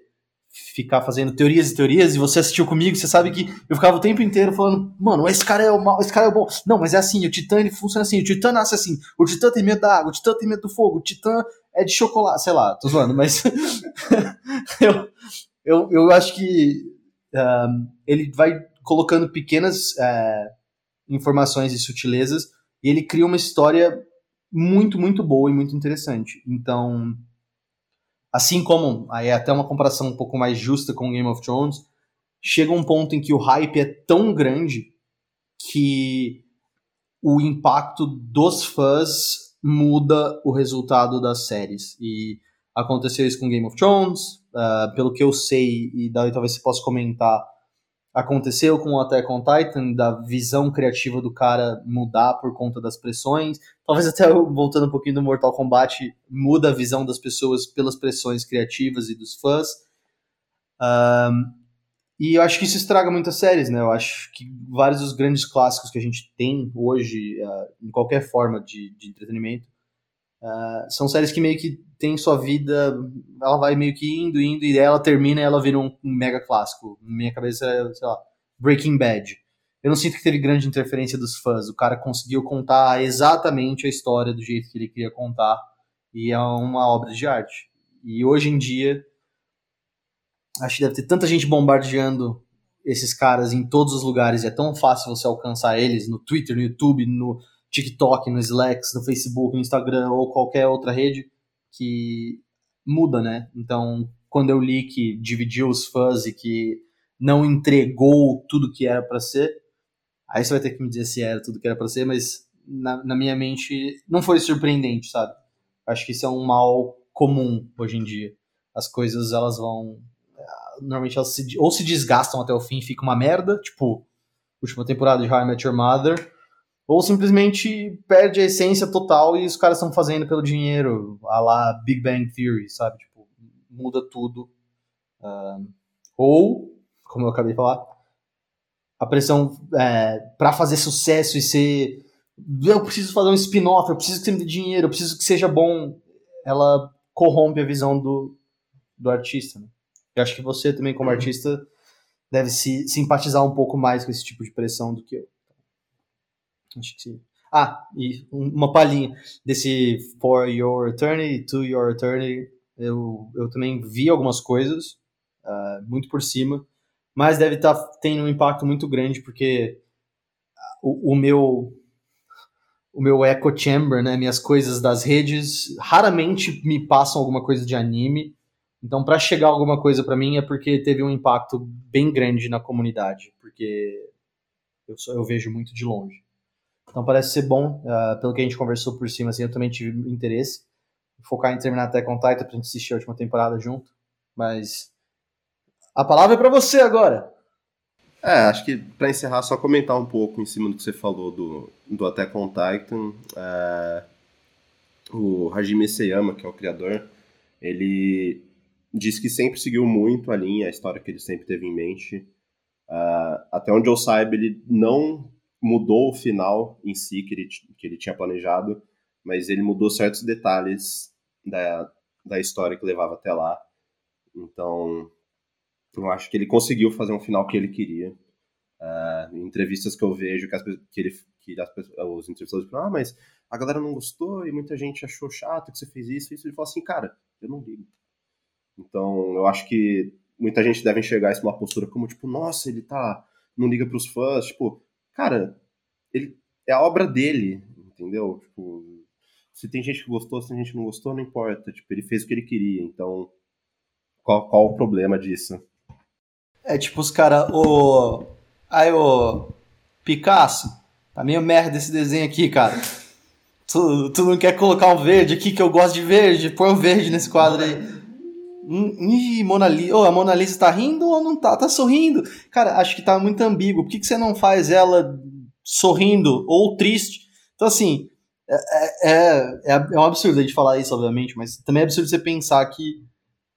ficar fazendo teorias e teorias, e você assistiu comigo, você sabe que eu ficava o tempo inteiro falando, mano, esse cara é o mal, esse cara é o bom. Não, mas é assim, o Titã ele funciona assim, o Titã nasce assim, o Titã tem medo da água, o Titã tem medo do fogo, o Titã é de chocolate, sei lá, tô zoando, mas eu, eu, eu acho que um, ele vai colocando pequenas uh, informações e sutilezas, e ele cria uma história muito, muito boa e muito interessante. Então, Assim como, aí é até uma comparação um pouco mais justa com Game of Thrones, chega um ponto em que o hype é tão grande que o impacto dos fãs muda o resultado das séries. E aconteceu isso com Game of Thrones, uh, pelo que eu sei, e daí talvez você possa comentar, aconteceu com o Attack on Titan, da visão criativa do cara mudar por conta das pressões. Talvez até voltando um pouquinho do Mortal Kombat, muda a visão das pessoas pelas pressões criativas e dos fãs. Um, e eu acho que isso estraga muitas séries, né? Eu acho que vários dos grandes clássicos que a gente tem hoje, uh, em qualquer forma de, de entretenimento, uh, são séries que meio que tem sua vida, ela vai meio que indo, indo, e ela termina e ela vira um, um mega clássico. Na minha cabeça é, sei lá, Breaking Bad. Eu não sinto que teve grande interferência dos fãs. O cara conseguiu contar exatamente a história do jeito que ele queria contar, e é uma obra de arte. E hoje em dia, Acho que deve ter tanta gente bombardeando esses caras em todos os lugares. E é tão fácil você alcançar eles no Twitter, no YouTube, no TikTok, no Slack, no Facebook, no Instagram ou qualquer outra rede que muda, né? Então, quando eu li que dividiu os fãs e que não entregou tudo que era para ser, aí você vai ter que me dizer se era tudo que era para ser, mas na, na, minha mente não foi surpreendente, sabe? Acho que isso é um mal comum hoje em dia. As coisas elas vão normalmente elas se, ou se desgastam até o fim fica uma merda, tipo, última temporada de How I Met Your Mother, ou simplesmente perde a essência total e os caras estão fazendo pelo dinheiro, a lá Big Bang Theory, sabe? Tipo, muda tudo. Uh, ou, como eu acabei de falar, a pressão é, para fazer sucesso e ser. Eu preciso fazer um spin-off, eu preciso que você me dê dinheiro, eu preciso que seja bom. Ela corrompe a visão do, do artista. Né? Eu acho que você também, como uhum. artista, deve se simpatizar um pouco mais com esse tipo de pressão do que eu. Acho que sim. Ah, e uma palhinha desse For Your Eternity, To Your Eternity. Eu, eu também vi algumas coisas, uh, muito por cima, mas deve estar tá tendo um impacto muito grande, porque o, o meu o meu echo chamber, né, minhas coisas das redes, raramente me passam alguma coisa de anime, então, para chegar alguma coisa para mim é porque teve um impacto bem grande na comunidade, porque eu, só, eu vejo muito de longe. Então, parece ser bom, uh, pelo que a gente conversou por cima, assim, eu também tive interesse focar em terminar até com Titan pra gente assistir a última temporada junto, mas a palavra é para você agora. É, acho que para encerrar, só comentar um pouco em cima do que você falou do, do Attack on Titan. É, o Hajime Seyama, que é o criador, ele diz que sempre seguiu muito a linha, a história que ele sempre teve em mente. Uh, até onde eu saiba, ele não mudou o final em si que ele, que ele tinha planejado, mas ele mudou certos detalhes da, da história que levava até lá. Então, eu acho que ele conseguiu fazer um final que ele queria. Uh, em entrevistas que eu vejo que, as, que, ele, que as, os entrevistadores falam, ah, mas a galera não gostou e muita gente achou chato que você fez isso. isso. Ele fala assim, cara, eu não ligo. Então, eu acho que muita gente deve enxergar isso uma postura como, tipo, nossa, ele tá. não liga pros fãs. Tipo, cara, ele é a obra dele, entendeu? Tipo, se tem gente que gostou, se tem gente que não gostou, não importa. Tipo, ele fez o que ele queria, então. Qual, qual o problema disso? É tipo os caras, o. Aí, o. Picasso, tá meio merda esse desenho aqui, cara. Tu, tu não quer colocar um verde aqui que eu gosto de verde? Põe um verde nesse quadro aí. Ih, Mona Lisa. Oh, a Mona Lisa tá rindo ou não tá? Tá sorrindo. Cara, acho que tá muito ambíguo. Por que, que você não faz ela sorrindo ou triste? Então, assim, é, é, é, é um absurdo a gente falar isso, obviamente, mas também é absurdo você pensar que.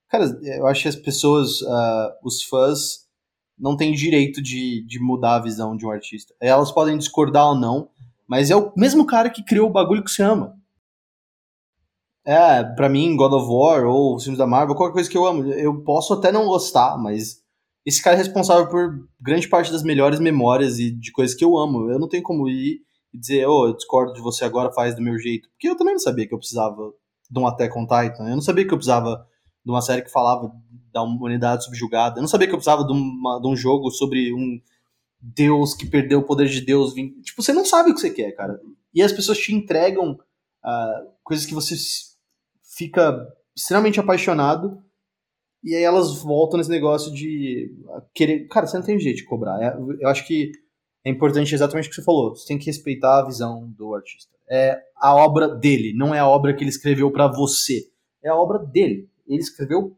Cara, eu acho que as pessoas, uh, os fãs, não têm direito de, de mudar a visão de um artista. Elas podem discordar ou não, mas é o mesmo cara que criou o bagulho que você ama. É, pra mim, God of War ou filmes da Marvel, qualquer coisa que eu amo. Eu posso até não gostar, mas esse cara é responsável por grande parte das melhores memórias e de coisas que eu amo. Eu não tenho como ir e dizer, oh, eu discordo de você agora, faz do meu jeito. Porque eu também não sabia que eu precisava de um Attack on Titan. Eu não sabia que eu precisava de uma série que falava da humanidade subjugada. Eu não sabia que eu precisava de, uma, de um jogo sobre um Deus que perdeu o poder de Deus. Tipo, você não sabe o que você quer, cara. E as pessoas te entregam uh, coisas que você fica extremamente apaixonado e aí elas voltam nesse negócio de querer. Cara, você não tem jeito de cobrar. É, eu acho que é importante exatamente o que você falou. Você tem que respeitar a visão do artista. É a obra dele, não é a obra que ele escreveu para você. É a obra dele. Ele escreveu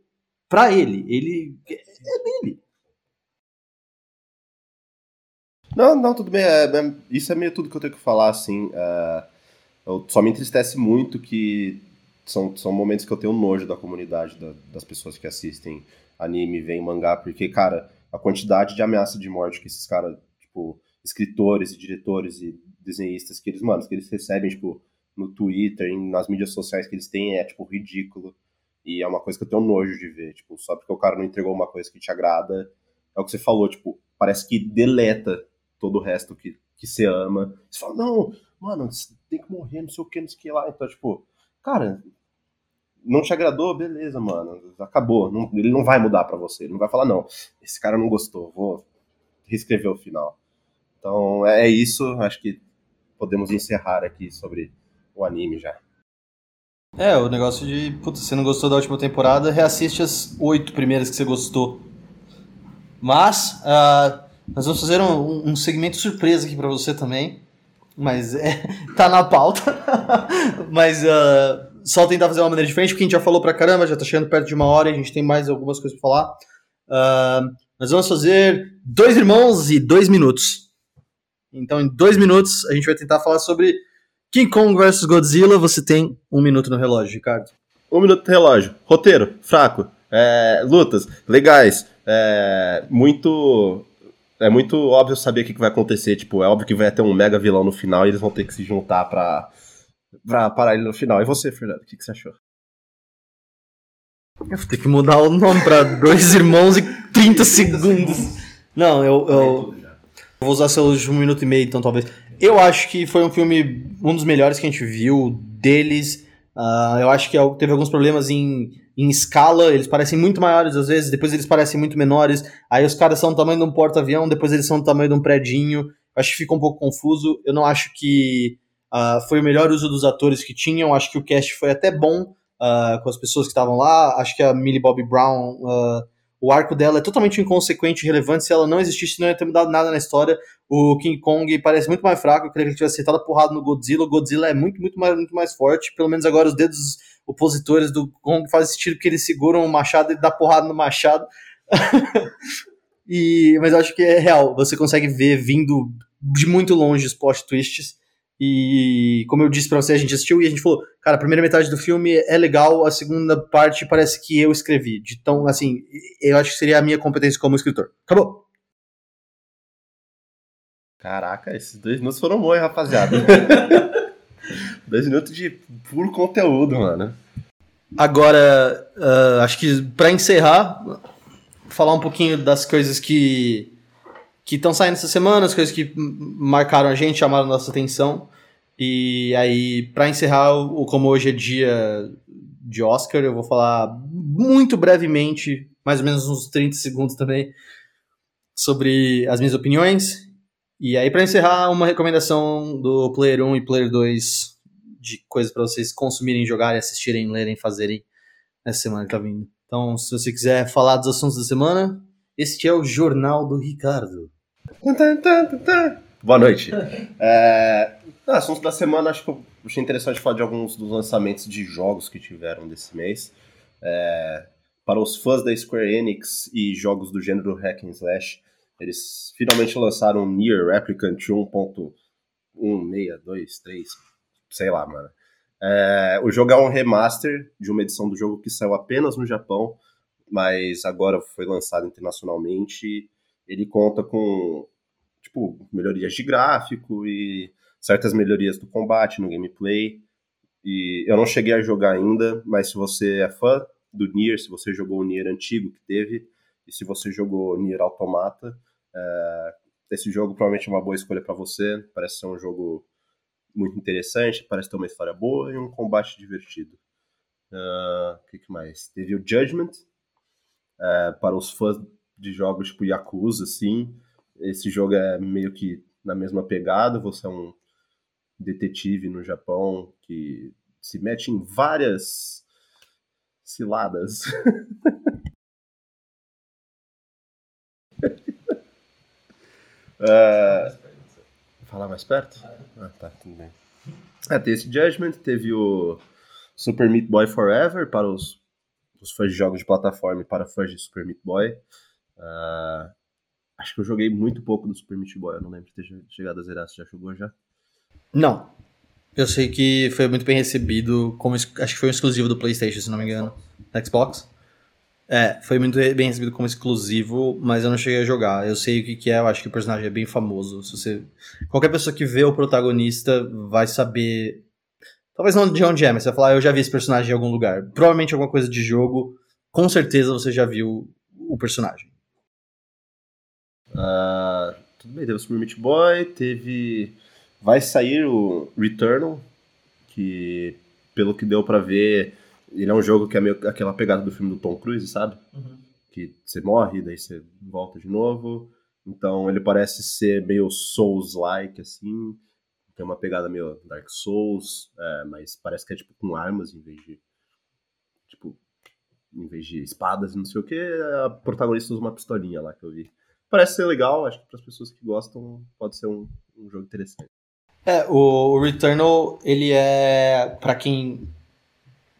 para ele. Ele é dele. Não, não, tudo bem. É, é, isso é meio tudo que eu tenho que falar, assim. É, eu, só me entristece muito que são, são momentos que eu tenho nojo da comunidade, da, das pessoas que assistem anime, veem mangá, porque, cara, a quantidade de ameaça de morte que esses caras, tipo, escritores e diretores e desenhistas que eles, mano, que eles recebem, tipo, no Twitter, nas mídias sociais que eles têm, é, tipo, ridículo. E é uma coisa que eu tenho nojo de ver, tipo, só porque o cara não entregou uma coisa que te agrada, é o que você falou, tipo, parece que deleta todo o resto que, que você ama. Você fala, não, mano, tem que morrer, não sei o que, não sei o que lá. Então, tipo, cara, não te agradou, beleza, mano, acabou. Não, ele não vai mudar para você, ele não vai falar, não, esse cara não gostou, vou reescrever o final. Então, é, é isso, acho que podemos encerrar aqui sobre o anime já. É, o negócio de, putz, você não gostou da última temporada, reassiste as oito primeiras que você gostou. Mas, uh, nós vamos fazer um, um segmento surpresa aqui para você também. Mas é, tá na pauta. mas uh, só tentar fazer uma maneira diferente, porque a gente já falou pra caramba, já tá chegando perto de uma hora a gente tem mais algumas coisas pra falar. Uh, nós vamos fazer dois irmãos e dois minutos. Então, em dois minutos, a gente vai tentar falar sobre King Kong vs Godzilla. Você tem um minuto no relógio, Ricardo. Um minuto no relógio. Roteiro, fraco. É, lutas, legais. É, muito é muito óbvio saber o que, vai acontecer. Tipo, é óbvio que vai ter um mega vilão no final e eles vão ter que se juntar pra, pra parar ele no final. E você, Fernando, o que, que você achou? Eu vou ter que mudar o nome pra Dois Irmãos e 30 segundos. Não, eu, eu, eu vou usar seus um minuto e meio, então talvez. Eu acho que foi um filme, um dos melhores que a gente viu deles. Uh, eu acho que é teve alguns problemas em em escala, eles parecem muito maiores às vezes, depois eles parecem muito menores, aí os caras são do tamanho de um porta-avião, depois eles são do tamanho de um predinho, acho que fica um pouco confuso, eu não acho que uh, foi o melhor uso dos atores que tinham, acho que o cast foi até bom uh, com as pessoas que estavam lá, acho que a Millie Bobby Brown, uh, o arco dela é totalmente inconsequente e relevante, se ela não existisse não ia ter mudado nada na história, o King Kong parece muito mais fraco, eu queria que ele tivesse acertado a porrada no Godzilla, o Godzilla é muito, muito mais, muito mais forte, pelo menos agora os dedos opositores do Kong fazem sentido porque eles seguram o machado e dá porrada no machado. e, mas eu acho que é real. Você consegue ver vindo de muito longe os plot twists. E como eu disse pra você, a gente assistiu e a gente falou, cara, a primeira metade do filme é legal, a segunda parte parece que eu escrevi. Então, assim, eu acho que seria a minha competência como escritor. Acabou. Caraca, esses dois minutos foram bons, rapaziada. Dois minutos de puro conteúdo, mano. Agora, uh, acho que para encerrar, falar um pouquinho das coisas que que estão saindo essa semana, as coisas que marcaram a gente, chamaram a nossa atenção. E aí, para encerrar, o, como hoje é dia de Oscar, eu vou falar muito brevemente, mais ou menos uns 30 segundos também, sobre as minhas opiniões. E aí, para encerrar, uma recomendação do Player 1 e Player 2 de coisas para vocês consumirem, jogarem, assistirem, lerem, fazerem essa semana que tá vindo. Então, se você quiser falar dos assuntos da semana, este é o Jornal do Ricardo. Boa noite. é, assuntos da semana, acho que eu achei interessante falar de alguns dos lançamentos de jogos que tiveram desse mês. É, para os fãs da Square Enix e jogos do gênero Hack and Slash, eles finalmente lançaram Nier Replicant 1.1623, sei lá, mano. É, o jogo é um remaster de uma edição do jogo que saiu apenas no Japão, mas agora foi lançado internacionalmente. Ele conta com, tipo, melhorias de gráfico e certas melhorias do combate, no gameplay. E eu não cheguei a jogar ainda, mas se você é fã do Nier, se você jogou o Nier antigo que teve, e se você jogou Nier Automata, é, esse jogo provavelmente é uma boa escolha para você. Parece ser um jogo muito interessante, parece ter uma história boa e um combate divertido. O uh, que, que, mais? Teve o Judgment, uh, para os fãs de jogos tipo Yakuza, assim. Esse jogo é meio que na mesma pegada, você é um detetive no Japão que se mete em várias ciladas. uh, Falar mais perto? Ah, tá, tudo bem. É, tem esse Judgment, teve o Super Meat Boy Forever para os, os fãs de jogos de plataforma e para fãs de Super Meat Boy. Uh, Acho que eu joguei muito pouco do Super Meat Boy, eu não lembro de ter chegado a zerar. Você já jogou já? Não. Eu sei que foi muito bem recebido, como acho que foi um exclusivo do PlayStation, se não me engano. Xbox? É, foi muito bem recebido como exclusivo, mas eu não cheguei a jogar. Eu sei o que, que é, eu acho que o personagem é bem famoso. Se você... Qualquer pessoa que vê o protagonista vai saber. Talvez não de onde é, mas você vai falar, ah, eu já vi esse personagem em algum lugar. Provavelmente alguma coisa de jogo. Com certeza você já viu o personagem. Uh, tudo bem, teve o Super Meat Boy, teve. Vai sair o Returnal, que pelo que deu para ver ele é um jogo que é meio aquela pegada do filme do Tom Cruise, sabe? Uhum. Que você morre, daí você volta de novo. Então ele parece ser meio Souls-like, assim. Tem uma pegada meio Dark Souls, é, mas parece que é tipo com armas em vez de. Tipo, em vez de espadas e não sei o que, a protagonista usa uma pistolinha lá que eu vi. Parece ser legal, acho que para as pessoas que gostam pode ser um, um jogo interessante. É, o Returnal, ele é, para quem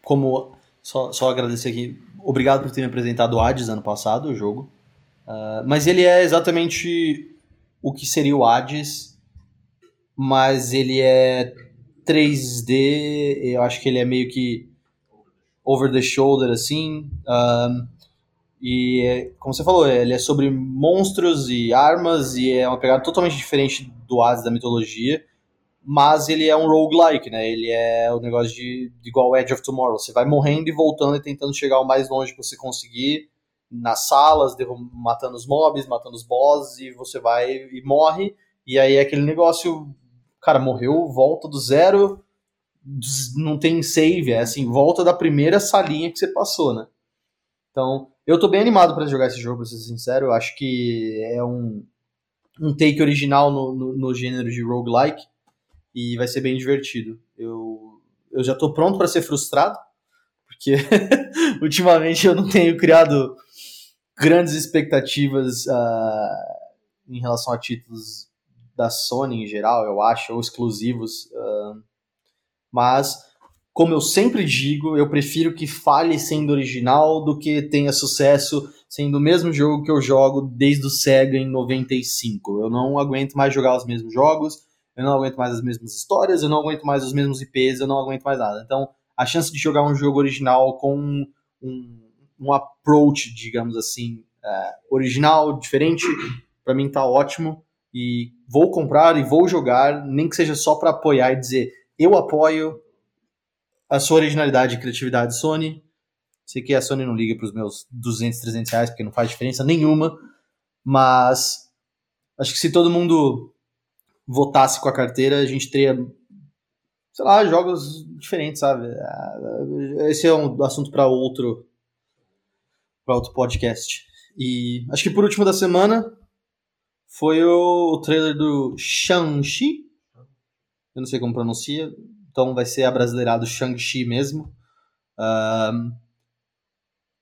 como só, só agradecer aqui, obrigado por ter me apresentado o Hades ano passado, o jogo. Uh, mas ele é exatamente o que seria o Hades, mas ele é 3D, eu acho que ele é meio que over the shoulder, assim. Um, e, como você falou, ele é sobre monstros e armas, e é uma pegada totalmente diferente do Hades da mitologia mas ele é um roguelike, né? Ele é o um negócio de, de igual Edge of Tomorrow. Você vai morrendo e voltando e tentando chegar o mais longe que você conseguir nas salas, matando os mobs, matando os bosses, e você vai e morre. E aí é aquele negócio, cara, morreu, volta do zero, não tem save, é assim, volta da primeira salinha que você passou, né? Então, eu tô bem animado para jogar esse jogo, pra ser sincero. Eu acho que é um, um take original no, no, no gênero de roguelike e vai ser bem divertido. Eu, eu já estou pronto para ser frustrado, porque ultimamente eu não tenho criado grandes expectativas uh, em relação a títulos da Sony em geral, eu acho, ou exclusivos. Uh, mas, como eu sempre digo, eu prefiro que fale sendo original do que tenha sucesso sendo o mesmo jogo que eu jogo desde o Sega em 95. Eu não aguento mais jogar os mesmos jogos, eu não aguento mais as mesmas histórias, eu não aguento mais os mesmos IPs, eu não aguento mais nada. Então, a chance de jogar um jogo original com um, um approach, digamos assim, é, original, diferente, para mim tá ótimo. E vou comprar e vou jogar, nem que seja só para apoiar e dizer eu apoio a sua originalidade e criatividade Sony. Sei que a Sony não liga para os meus 200, 300 reais, porque não faz diferença nenhuma, mas acho que se todo mundo votasse com a carteira, a gente teria, sei lá, jogos diferentes, sabe? É, esse é um assunto para outro para outro podcast. E acho que por último da semana foi o, trailer do Shang-Chi. Eu não sei como pronuncia, então vai ser abrasileirado Shang-Chi mesmo. Um,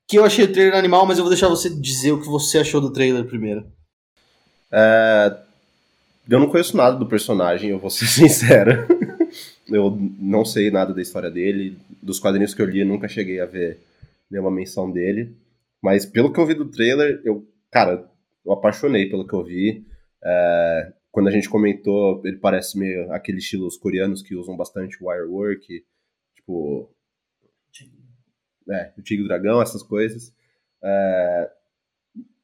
que eu achei o trailer animal, mas eu vou deixar você dizer o que você achou do trailer primeiro. É, eu não conheço nada do personagem, eu vou ser sincero. eu não sei nada da história dele. Dos quadrinhos que eu li, nunca cheguei a ver nenhuma menção dele. Mas pelo que eu vi do trailer, eu, cara, eu apaixonei pelo que eu vi. É, quando a gente comentou, ele parece meio aqueles estilos coreanos que usam bastante wirework, tipo. É, o Tigre Dragão, essas coisas. É,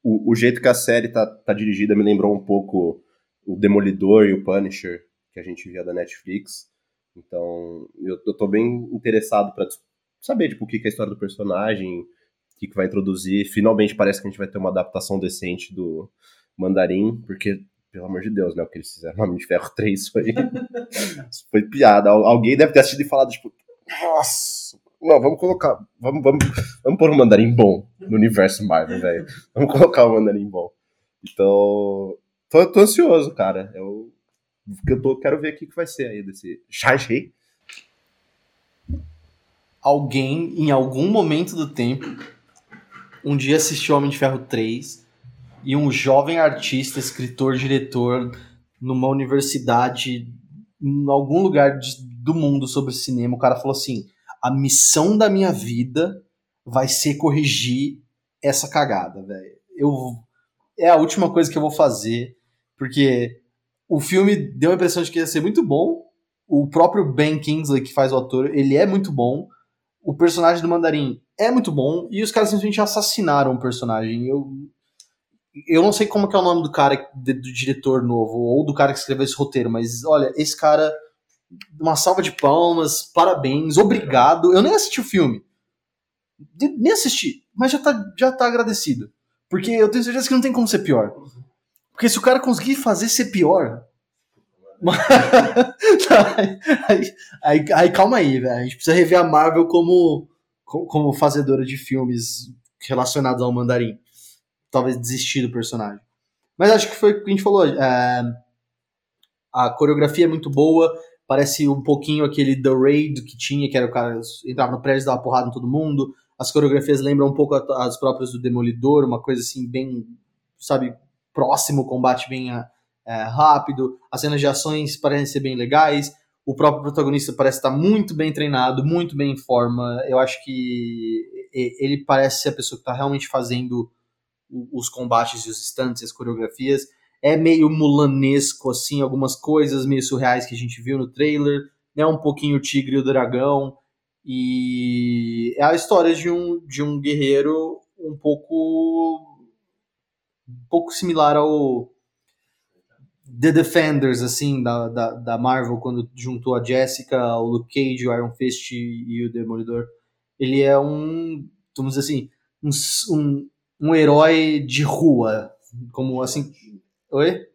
o, o, jeito que a série tá, tá dirigida me lembrou um pouco o Demolidor e o Punisher que a gente via da Netflix. Então, eu, eu tô bem interessado para saber tipo, o que, que é a história do personagem, o que, que vai introduzir. Finalmente parece que a gente vai ter uma adaptação decente do Mandarim, porque, pelo amor de Deus, né? O que eles fizeram no Homem de Ferro 3 foi, foi piada. Alguém deve ter assistido e falado, tipo, nossa, não, vamos colocar, vamos, vamos, vamos pôr um Mandarim bom no universo Marvel, velho. Vamos colocar um Mandarim bom. Então, Tô, tô ansioso, cara. Eu, eu tô, quero ver o que, vai ser aí desse shang Alguém, em algum momento do tempo, um dia assistiu Homem de Ferro 3 e um jovem artista, escritor, diretor, numa universidade, em algum lugar de, do mundo sobre cinema, o cara falou assim: a missão da minha vida vai ser corrigir essa cagada, velho. Eu é a última coisa que eu vou fazer, porque o filme deu a impressão de que ia ser muito bom. O próprio Ben Kingsley, que faz o ator, ele é muito bom. O personagem do Mandarim é muito bom. E os caras simplesmente assassinaram o personagem. Eu, eu não sei como é o nome do cara, do diretor novo, ou do cara que escreveu esse roteiro, mas olha, esse cara. Uma salva de palmas, parabéns, obrigado. Eu nem assisti o filme. Nem assisti, mas já tá, já tá agradecido. Porque eu tenho certeza que não tem como ser pior. Porque se o cara conseguir fazer ser pior. aí, aí, aí, calma aí, velho. A gente precisa rever a Marvel como, como fazedora de filmes relacionados ao mandarim. Talvez desistir do personagem. Mas acho que foi o que a gente falou. É, a coreografia é muito boa. Parece um pouquinho aquele The Raid que tinha, que era o cara entrava no prédio e dava porrada em todo mundo. As coreografias lembram um pouco as próprias do Demolidor, uma coisa assim, bem, sabe, próximo, combate bem é, rápido, as cenas de ações parecem ser bem legais, o próprio protagonista parece estar muito bem treinado, muito bem em forma. Eu acho que ele parece ser a pessoa que está realmente fazendo os combates e os stunts, as coreografias. É meio mulanesco, assim, algumas coisas meio surreais que a gente viu no trailer. É um pouquinho o tigre e o dragão. E é a história de um, de um guerreiro um pouco um pouco similar ao The Defenders, assim, da, da, da Marvel, quando juntou a Jessica, o Luke Cage, o Iron Fist e o Demolidor. Ele é um, vamos dizer assim, um, um, um herói de rua, como assim... Oi?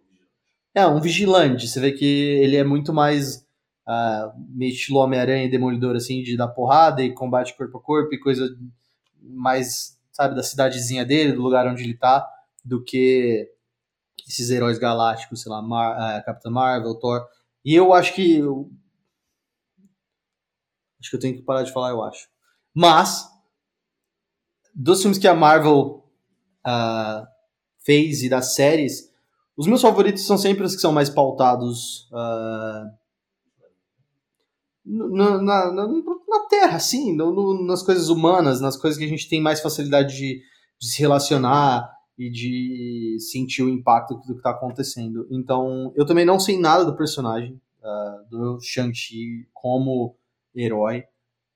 É, um vigilante. Você vê que ele é muito mais uh, meio estilo Homem-Aranha e Demolidor, assim, de dar porrada e combate corpo a corpo e coisa mais, sabe, da cidadezinha dele, do lugar onde ele tá do que esses heróis galácticos, sei lá, Mar uh, Capitã Marvel, Thor. E eu acho que. Eu... Acho que eu tenho que parar de falar, eu acho. Mas, dos filmes que a Marvel uh, fez e das séries, os meus favoritos são sempre os que são mais pautados uh, na, na, na, na, Terra, assim, no, no, nas coisas humanas, nas coisas que a gente tem mais facilidade de, de se relacionar e de sentir o impacto do que está acontecendo. Então, eu também não sei nada do personagem uh, do Shang-Chi como herói.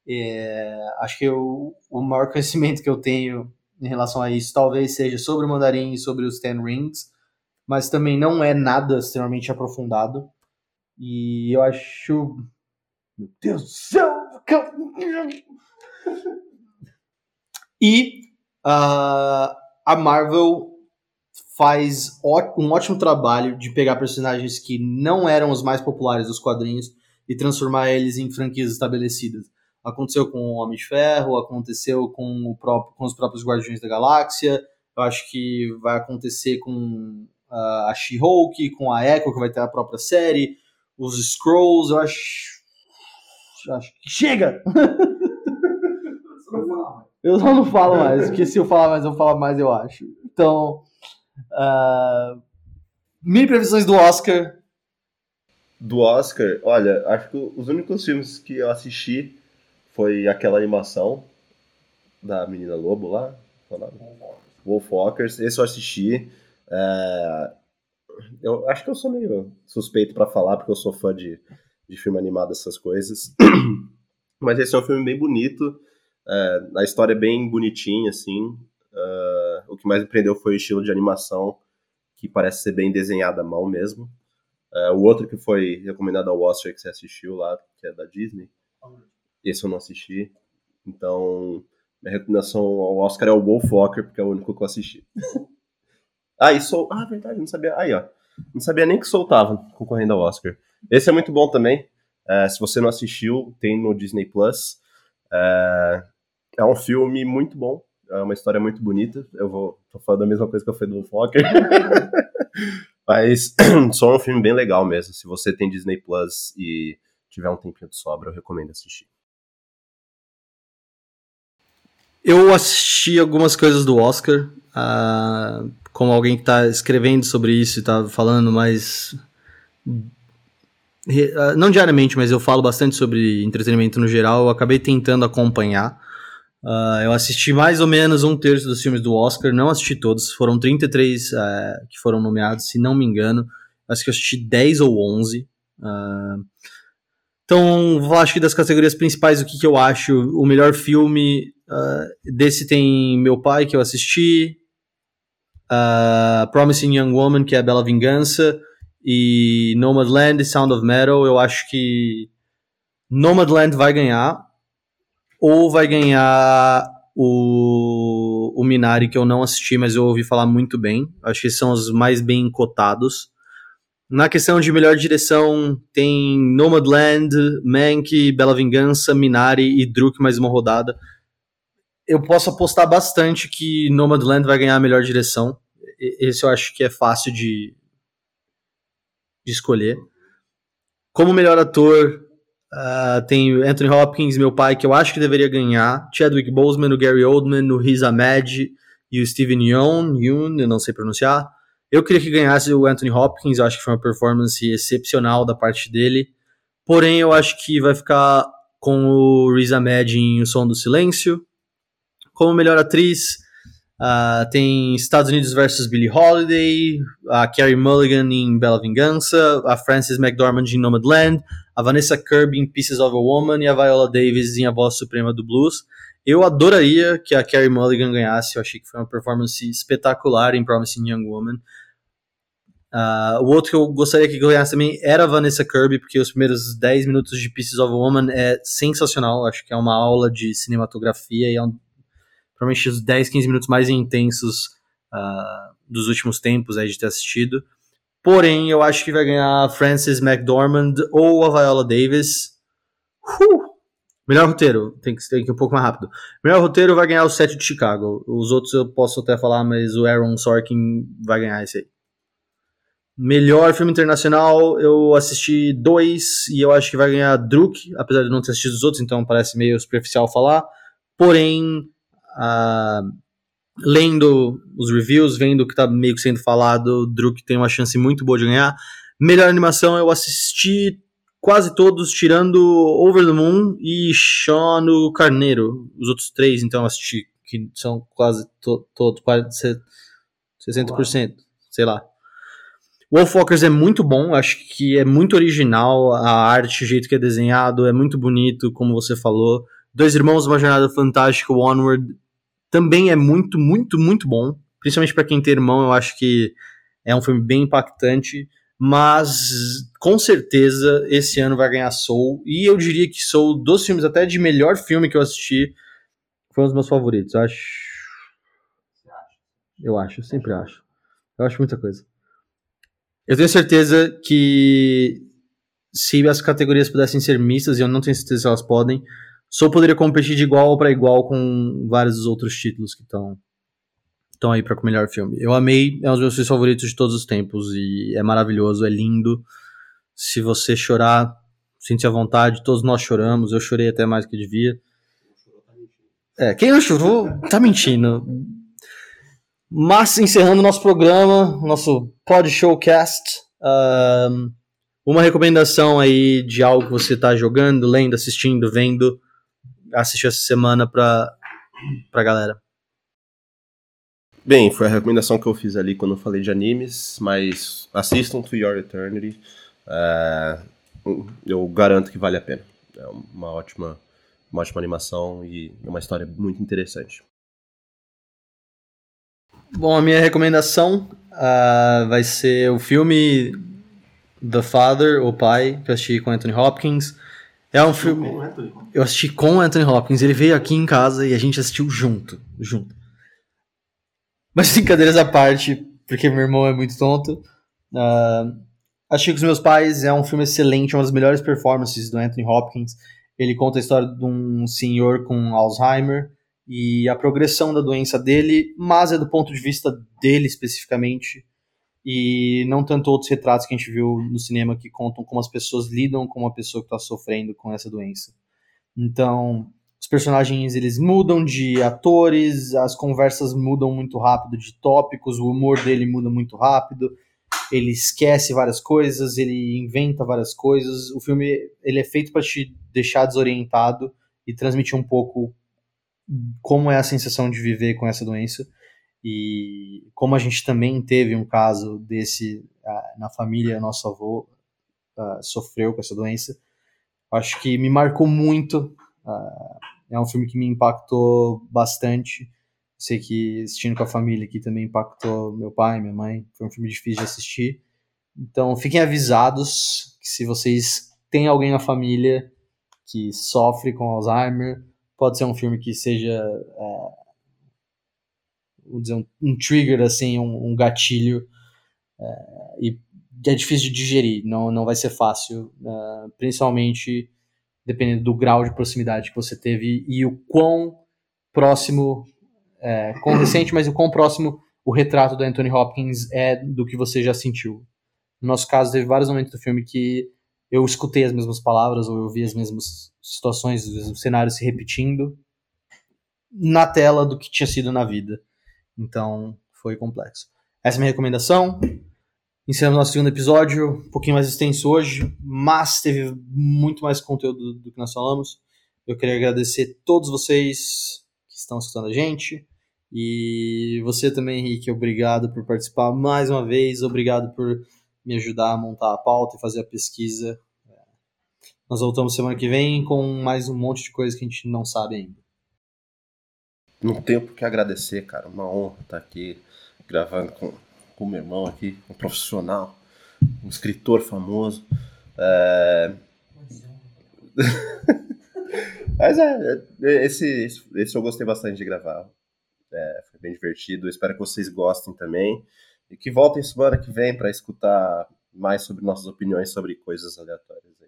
É, acho que eu, o maior conhecimento que eu tenho em relação a isso talvez seja sobre o Mandarim e sobre os Ten Rings, mas também não é nada extremamente aprofundado. E eu acho. Meu Deus do céu! E uh, a Marvel faz um ótimo trabalho de pegar personagens que não eram os mais populares dos quadrinhos e transformar eles em franquias estabelecidas. Aconteceu com o Homem de Ferro, aconteceu com, o próprio, com os próprios Guardiões da Galáxia, eu acho que vai acontecer com uh, a She-Hulk, com a Echo, que vai ter a própria série, os Scrolls, eu acho. Acho que chega! Eu só não falo mais, porque se eu falar mais, eu falo mais, eu acho. Então, uh, mini previsões do Oscar. Do Oscar, olha, acho que os únicos filmes que eu assisti foi aquela animação da Menina Lobo lá, Wolfwalkers, esse eu assisti. É, eu acho que eu sou meio suspeito para falar, porque eu sou fã de, de filme animado, essas coisas. Mas esse é um filme bem bonito. É, a história é bem bonitinha, assim. Uh, o que mais me prendeu foi o estilo de animação, que parece ser bem desenhada à mão mesmo. Uh, o outro que foi recomendado ao Oscar, que você assistiu lá, que é da Disney. Esse eu não assisti. Então, minha recomendação ao Oscar é o Wolfwalker, porque é o único que eu assisti. ah, e sou. Ah, verdade, não sabia. Aí, ó. Não sabia nem que soltava concorrendo ao Oscar. Esse é muito bom também. Uh, se você não assistiu, tem no Disney Plus. É, é um filme muito bom, é uma história muito bonita. Eu vou tô falando a mesma coisa que eu falei do Fokker. Mas só um filme bem legal mesmo. Se você tem Disney Plus e tiver um tempinho de sobra, eu recomendo assistir. Eu assisti algumas coisas do Oscar, uh, como alguém que está escrevendo sobre isso e está falando mais ah, não diariamente, mas eu falo bastante sobre entretenimento no geral. Eu acabei tentando acompanhar. Uh, eu assisti mais ou menos um terço dos filmes do Oscar, não assisti todos, foram 33 uh, que foram nomeados, se não me engano. Acho que eu assisti 10 ou 11. Uh, então, acho que das categorias principais, o que, que eu acho? O melhor filme desse tem Meu Pai, que eu assisti, Promising Young Woman, que é a Bela Vingança, e Nomadland e Sound of Metal. Eu acho que Nomadland vai ganhar, ou vai ganhar o, o Minari, que eu não assisti, mas eu ouvi falar muito bem. Acho que são os mais bem cotados. Na questão de melhor direção, tem Nomadland, Mank, Bela Vingança, Minari e Druk mais uma rodada. Eu posso apostar bastante que Nomadland vai ganhar a melhor direção. Esse eu acho que é fácil de, de escolher. Como melhor ator, Uh, tem Anthony Hopkins, meu pai, que eu acho que deveria ganhar. Chadwick Boseman, o Gary Oldman, o Riz Ahmed e o Steven Yeun, eu não sei pronunciar. Eu queria que ganhasse o Anthony Hopkins, eu acho que foi uma performance excepcional da parte dele. Porém, eu acho que vai ficar com o Riz Ahmed em O Som do Silêncio. Como melhor atriz, uh, tem Estados Unidos versus Billie Holiday, a Carrie Mulligan em Bela Vingança, a Frances McDormand em Nomadland, a Vanessa Kirby em Pieces of a Woman e a Viola Davis em A Voz Suprema do Blues. Eu adoraria que a Carrie Mulligan ganhasse, eu achei que foi uma performance espetacular em Promising Young Woman. Uh, o outro que eu gostaria que ganhasse também era a Vanessa Kirby, porque os primeiros 10 minutos de Pieces of a Woman é sensacional, acho que é uma aula de cinematografia e é um, provavelmente os 10, 15 minutos mais intensos uh, dos últimos tempos aí de ter assistido. Porém, eu acho que vai ganhar Frances McDormand ou a Viola Davis. Uh! Melhor roteiro, tem que, tem que ir um pouco mais rápido. Melhor roteiro vai ganhar o set de Chicago. Os outros eu posso até falar, mas o Aaron Sorkin vai ganhar esse aí. Melhor filme internacional, eu assisti dois e eu acho que vai ganhar Druk, apesar de não ter assistido os outros, então parece meio superficial falar. Porém, uh, lendo os reviews, vendo o que tá meio que sendo falado, Druk tem uma chance muito boa de ganhar. Melhor animação eu assisti quase todos, tirando Over the Moon e Sean o Carneiro. Os outros três, então, eu assisti, que são quase todos, to, quase 60%, sei lá. Wolfwalkers é muito bom, acho que é muito original, a arte, o jeito que é desenhado, é muito bonito, como você falou. Dois Irmãos, Uma Jornada Fantástica, Onward, também é muito, muito, muito bom. Principalmente para quem tem irmão, eu acho que é um filme bem impactante. Mas com certeza esse ano vai ganhar Soul. E eu diria que Soul, dos filmes, até de melhor filme que eu assisti, foi um dos meus favoritos. Eu acho. Eu acho, eu sempre acho. Eu acho muita coisa. Eu tenho certeza que se as categorias pudessem ser mistas, e eu não tenho certeza se elas podem, Soul poderia competir de igual para igual com vários dos outros títulos que estão estão aí para o melhor filme. Eu amei, é um dos meus filmes favoritos de todos os tempos e é maravilhoso, é lindo. Se você chorar, sente à vontade, todos nós choramos, eu chorei até mais que devia. É, quem não chorou tá mentindo. Mas encerrando nosso programa, nosso Pod Showcast, um, uma recomendação aí de algo que você está jogando, lendo, assistindo, vendo assistir essa semana pra, pra galera? Bem, foi a recomendação que eu fiz ali quando eu falei de animes, mas assistam To Your Eternity. É, eu garanto que vale a pena. É uma ótima, uma ótima animação e uma história muito interessante. Bom, a minha recomendação uh, vai ser o filme The Father, O Pai, que eu assisti com Anthony Hopkins. É um filme. Eu assisti com o Anthony Hopkins. Ele veio aqui em casa e a gente assistiu junto. Junto. Mas brincadeiras à parte, porque meu irmão é muito tonto. Uh, assisti com os meus pais. É um filme excelente, uma das melhores performances do Anthony Hopkins. Ele conta a história de um senhor com Alzheimer e a progressão da doença dele, mas é do ponto de vista dele especificamente e não tanto outros retratos que a gente viu no cinema que contam como as pessoas lidam com uma pessoa que está sofrendo com essa doença. Então, os personagens eles mudam de atores, as conversas mudam muito rápido de tópicos, o humor dele muda muito rápido, ele esquece várias coisas, ele inventa várias coisas. O filme ele é feito para te deixar desorientado e transmitir um pouco como é a sensação de viver com essa doença e como a gente também teve um caso desse uh, na família, nosso avô uh, sofreu com essa doença. Acho que me marcou muito. Uh, é um filme que me impactou bastante. Sei que assistindo com a família aqui também impactou meu pai, minha mãe. Foi um filme difícil de assistir. Então fiquem avisados que se vocês têm alguém na família que sofre com Alzheimer, pode ser um filme que seja é, vamos dizer, um, um, trigger, assim, um, um gatilho, é, e é difícil de digerir, não, não vai ser fácil, é, principalmente dependendo do grau de proximidade que você teve e o quão próximo, é, quão recente, mas o quão próximo o retrato do Anthony Hopkins é do que você já sentiu. No nosso caso, teve vários momentos do filme que eu escutei as mesmas palavras ou eu vi as mesmas situações, os mesmos cenários se repetindo na tela do que tinha sido na vida. Então, foi complexo. Essa é a minha recomendação. Encerramos nosso segundo episódio, um pouquinho mais extenso hoje, mas teve muito mais conteúdo do que nós falamos. Eu queria agradecer todos vocês que estão escutando a gente. E você também, Henrique, obrigado por participar mais uma vez. Obrigado por me ajudar a montar a pauta e fazer a pesquisa. Nós voltamos semana que vem com mais um monte de coisa que a gente não sabe ainda. Não tenho por que agradecer, cara. Uma honra estar aqui gravando com o meu irmão aqui, um profissional, um escritor famoso. É... Mas é, esse, esse eu gostei bastante de gravar. É, foi bem divertido. espero que vocês gostem também. E que voltem semana que vem para escutar mais sobre nossas opiniões sobre coisas aleatórias.